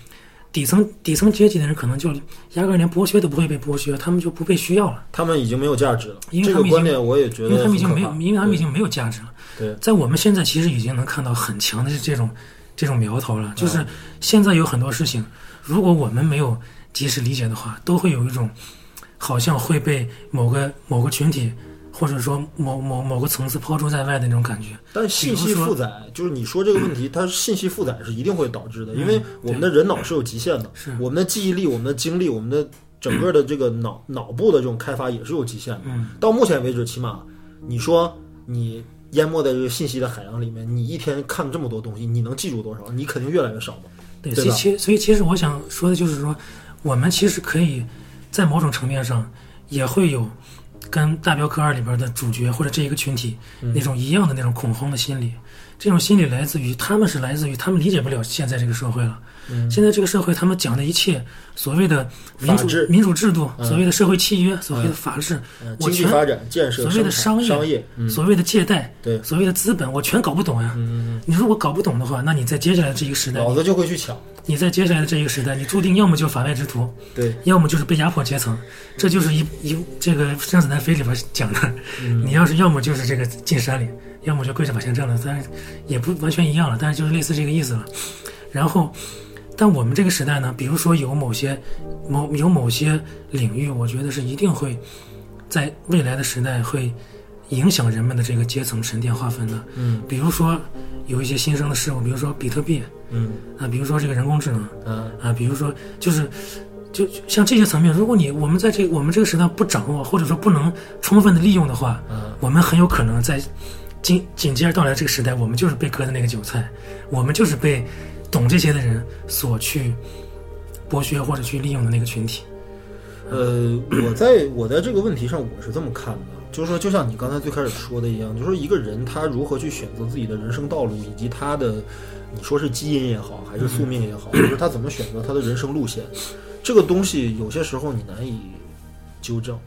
底层底层阶级的人可能就压根儿连剥削都不会被剥削，他们就不被需要了，他们已经没有价值了。因为他们已经这个观点我也觉因为他们已经没有，因为他们已经没有价值了。对在我们现在其实已经能看到很强的这种这种苗头了，就是现在有很多事情，如果我们没有及时理解的话，都会有一种好像会被某个某个群体或者说某某某个层次抛诸在外的那种感觉。但信息负载，就是你说这个问题，它信息负载是一定会导致的，因为我们的人脑是有极限的，我们的记忆力、我们的精力、我们的整个的这个脑脑部的这种开发也是有极限的。嗯，到目前为止，起码你说你淹没在这个信息的海洋里面，你一天看这么多东西，你能记住多少？你肯定越来越少嘛。对，所以其所以其实我想说的就是说，我们其实可以在某种层面上也会有跟《大镖客二》里边的主角或者这一个群体嗯那种一样的那种恐慌的心理。这种心理来自于他们是来自于他们理解不了现在这个社会了。嗯。现在这个社会，他们讲的一切所谓的民主民主制度，嗯。所谓的社会契约，所谓的法治，嗯，我全经济发展、建设、所谓的生产商业商业，嗯，所谓的借贷，对。所谓的资本，我全搞不懂呀。嗯，你如果搞不懂的话，那你在接下来的这一个时代，老子就会去抢。你在接下来的这一个时代，你注定要么就是法外之徒，对，要么就是被压迫阶层。这就是一一这个《生死难飞》里边讲的，你要是要么就是这个进山里，要么就跪着把钱挣了，但是也不完全一样了，但是就是类似这个意思了。然后，但我们这个时代呢，比如说有某些某有某些领域，我觉得是一定会在未来的时代会影响人们的这个阶层沉淀划分的。嗯比如说有一些新生的事物，比如说比特币嗯啊，比如说这个人工智能。嗯啊，比如说就是就就像这些层面，如果你我们在这我们这个时代不掌握，或者说不能充分的利用的话，嗯我们很有可能在紧紧接着到来这个时代，我们就是被割的那个韭菜，我们就是被懂这些的人所去剥削或者去利用的那个群体。呃，我在我在这个问题上我是这么看的，就是说，就像你刚才最开始说的一样，就是说一个人他如何去选择自己的人生道路，以及他的你说是基因也好，还是宿命也好，就是他怎么选择他的人生路线，这个东西有些时候你难以纠正。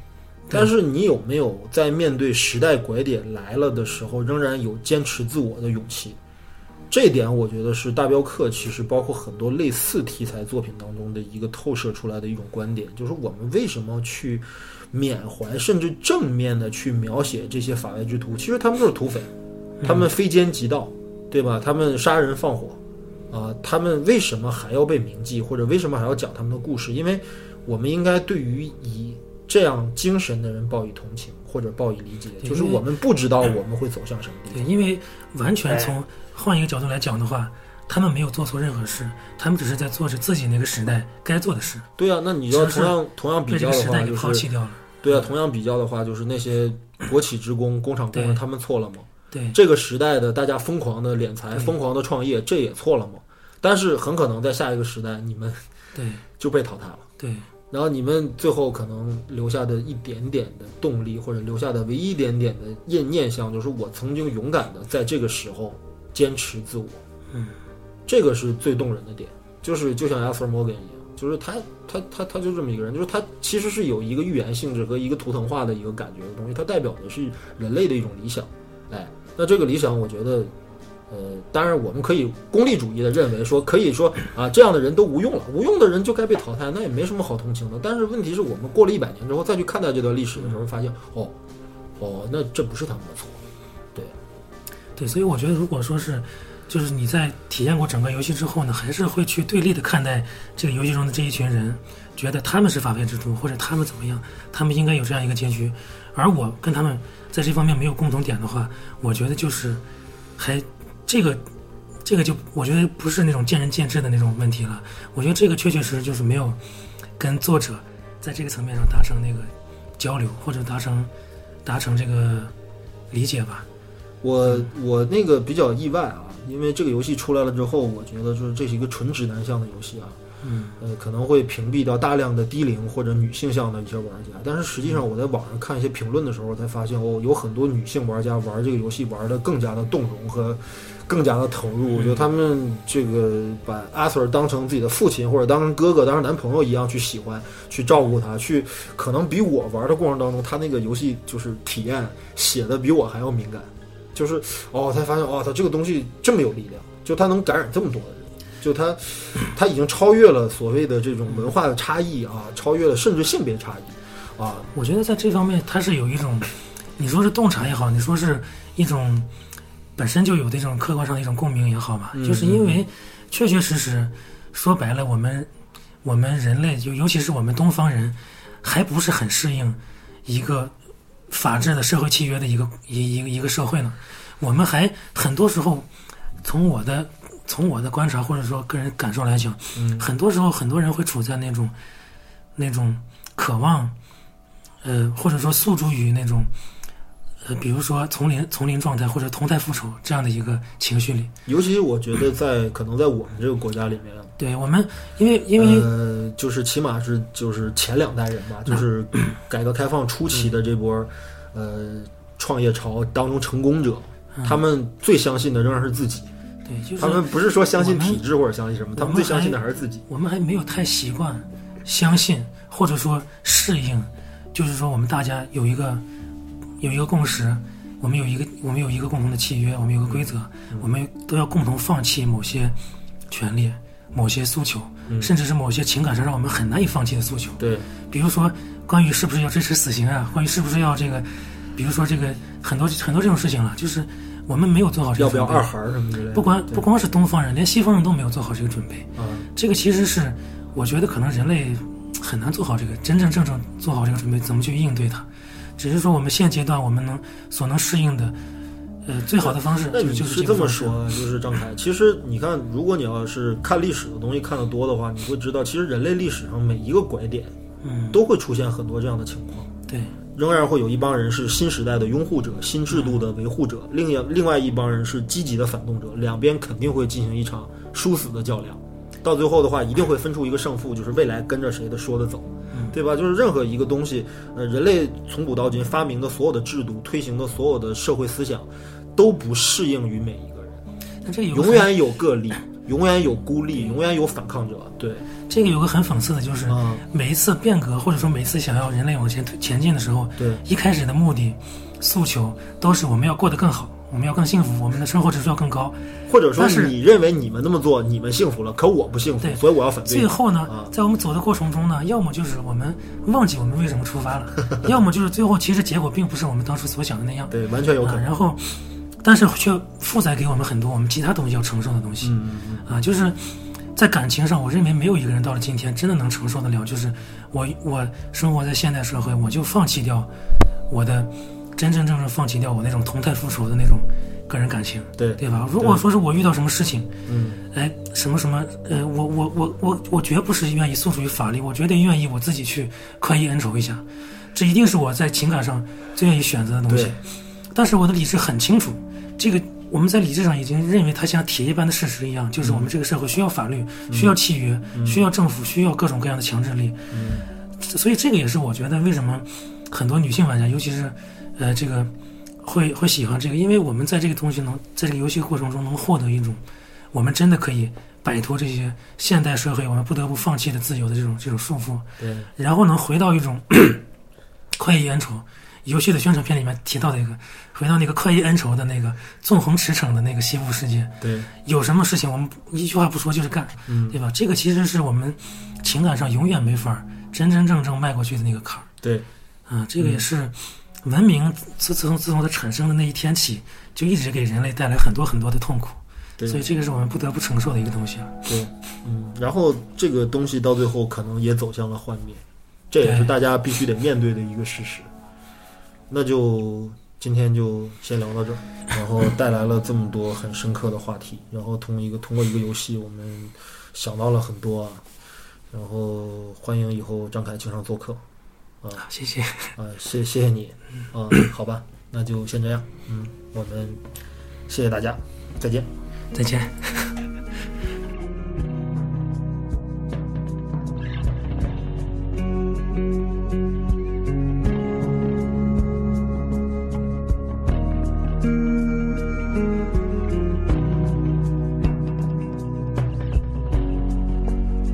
但是你有没有在面对时代拐点来了的时候，仍然有坚持自我的勇气？这点我觉得是大镖客，其实包括很多类似题材作品当中的一个透射出来的一种观点，就是我们为什么去缅怀，甚至正面的去描写这些法外之徒？其实他们就是土匪，他们非奸即盗，对吧？他们杀人放火，啊、他们为什么还要被铭记，或者为什么还要讲他们的故事？因为我们应该对于以这样精神的人报以同情，或者报以理解，就是我们不知道我们会走向什么地方。对，因为完全从换一个角度来讲的话，他们没有做错任何事，他们只是在做着自己那个时代该做的事，对啊，那你要同样同样比较的话，个时代给就是抛弃掉了。对啊，同样比较的话，就是那些国企职工、工厂工人，他们错了吗？对，这个时代的大家疯狂的敛财、疯狂的创业，这也错了吗？但是很可能在下一个时代，你们对，就被淘汰了。对，然后你们最后可能留下的一点点的动力，或者留下的唯一一点点的念念想，就是我曾经勇敢的在这个时候坚持自我。嗯，这个是最动人的点，就是就像 Arthur Morgan 一样，就是他他他他就这么一个人，就是他其实是有一个预言性质和一个图腾化的一个感觉的东西，它代表的是人类的一种理想。哎，那这个理想，我觉得。呃，当然，我们可以功利主义的认为说，可以说啊，这样的人都无用了，无用的人就该被淘汰，那也没什么好同情的。但是问题是我们过了一百年之后再去看待这段历史的时候，发现哦，哦，那这不是他们的错，对，对所以我觉得，如果说是，就是你在体验过整个游戏之后呢，还是会去对立的看待这个游戏中的这一群人，觉得他们是法外之徒，或者他们怎么样，他们应该有这样一个结局。而我跟他们在这方面没有共同点的话，我觉得就是还这个这个就我觉得不是那种见仁见智的那种问题了。我觉得这个确确实实就是没有跟作者在这个层面上达成那个交流，或者达成达成这个理解吧。我我那个比较意外啊，因为这个游戏出来了之后，我觉得就是这是一个纯直男向的游戏啊，嗯，呃，可能会屏蔽掉大量的低龄或者女性向的一些玩家。但是实际上，我在网上看一些评论的时候，才发现哦，有很多女性玩家玩这个游戏玩的更加的动容和更加的投入。我觉得他们这个把阿 Sir 当成自己的父亲或者当成哥哥、当成男朋友一样去喜欢、去照顾他，去可能比我玩的过程当中，他那个游戏就是体验写的比我还要敏感。就是哦，才发现哦，他这个东西这么有力量，就他能感染这么多的人，就他他已经超越了所谓的这种文化的差异啊，超越了甚至性别差异啊。我觉得在这方面，他是有一种，你说是洞察也好，你说是一种本身就有的这种客观上的一种共鸣也好吧，就是因为确确实实说白了，我们我们人类，尤尤其是我们东方人，还不是很适应一个法治的社会契约的一个一一个一个社会呢。我们还很多时候，从我的从我的观察或者说个人感受来讲，嗯很多时候很多人会处在那种那种渴望，呃，或者说诉诸于那种，呃，比如说丛林丛林状态或者同态复仇这样的一个情绪里。尤其我觉得在可能在我们这个国家里面，对我们，因为因为呃，就是起码是就是前两代人吧，就是改革开放初期的这波呃创业潮当中成功者，他们最相信的仍然是自己。对，就是他们不是说相信体制或者相信什么，他们最相信的还是自己。我们还没有太习惯相信或者说适应，就是说我们大家有一个有一个共识，我们有一个我们有一个共同的契约，我们有个规则，我们都要共同放弃某些权利、某些诉求，甚至是某些情感上让我们很难以放弃的诉求。对，比如说关于是不是要支持死刑啊，关于是不是要这个，比如说这个很多很多这种事情了，就是我们没有做好这个准备要不要二孩什么之类的？不光不光是东方人，连西方人都没有做好这个准备。啊，这个其实是我觉得可能人类很难做好这个真真正正做好这个准备，怎么去应对它。只是说我们现阶段我们能所能适应的，呃，最好的方式那你就就是是这么。说，就是张凯。其实你看，如果你要是看历史的东西看得多的话，你会知道，其实人类历史上每一个拐点嗯，都会出现很多这样的情况。对，仍然会有一帮人是新时代的拥护者、新制度的维护者，另一另外一帮人是积极的反动者，两边肯定会进行一场殊死的较量。到最后的话，一定会分出一个胜负，就是未来跟着谁的说的走，对吧？就是任何一个东西，呃，人类从古到今发明的所有的制度、推行的所有的社会思想，都不适应于每一个人，那这个永远有个例，永远有孤立，永远有反抗者。对，这个有个很讽刺的就是，啊每一次变革或者说每一次想要人类往前推前进的时候，对一开始的目的、诉求都是我们要过得更好，我们要更幸福，我们的生活指数要更高。或者说但是你认为你们那么做，你们幸福了，可我不幸福对，所以我要反对。最后呢啊，在我们走的过程中呢，要么就是我们忘记我们为什么出发了，要么就是最后其实结果并不是我们当初所想的那样。对，完全有可啊，能。然后，但是却负载给我们很多我们其他东西要承受的东西。嗯啊，就是在感情上，我认为没有一个人到了今天真的能承受得了，就是我我生活在现代社会，我就放弃掉我的真真正正放弃掉我那种同态复仇的那种个人感情，对。对吧？如果说是我遇到什么事情，嗯，哎，什么什么，呃，我我我我我绝不是愿意诉诸于法律，我绝对愿意我自己去快意恩仇一下，这一定是我在情感上最愿意选择的东西。但是我的理智很清楚，这个我们在理智上已经认为它像铁一般的事实一样，就是我们这个社会需要法律，需要契约，需要政府，需要各种各样的强制力。所以这个也是我觉得为什么很多女性玩家，尤其是呃这个会会喜欢这个，因为我们在这个东西能在这个游戏过程中能获得一种我们真的可以摆脱这些现代社会我们不得不放弃的自由的这种这种束缚，对，然后能回到一种 快意恩仇。游戏的宣传片里面提到的一个，回到那个快意恩仇的那个纵横驰骋的那个西部世界，对，有什么事情我们一句话不说就是干，嗯对吧？这个其实是我们情感上永远没法真真正正迈过去的那个坎儿。对，啊，这个也是文明自自从自从它产生的那一天起，就一直给人类带来很多很多的痛苦，对所以这个是我们不得不承受的一个东西啊。对，嗯，然后这个东西到最后可能也走向了幻灭，这也是大家必须得面对的一个事实。那就今天就先聊到这儿，然后带来了这么多很深刻的话题，然后通一个通过一个游戏，我们想到了很多啊，然后欢迎以后张凯经常做客啊，谢谢。啊，谢谢谢你啊，好吧，那就先这样，嗯，我们谢谢大家，再见。再见。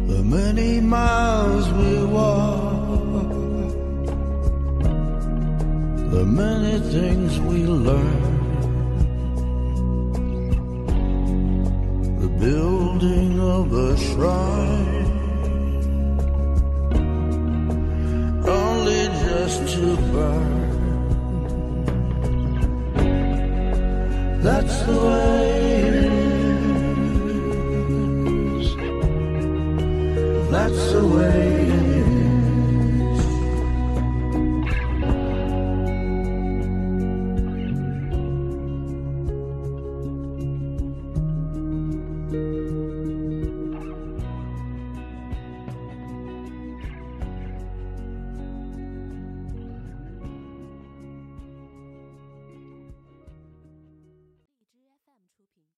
the many miles we walk, the many things we learn, the building of a shrine. Only just to burn. That's the way it is. That's the way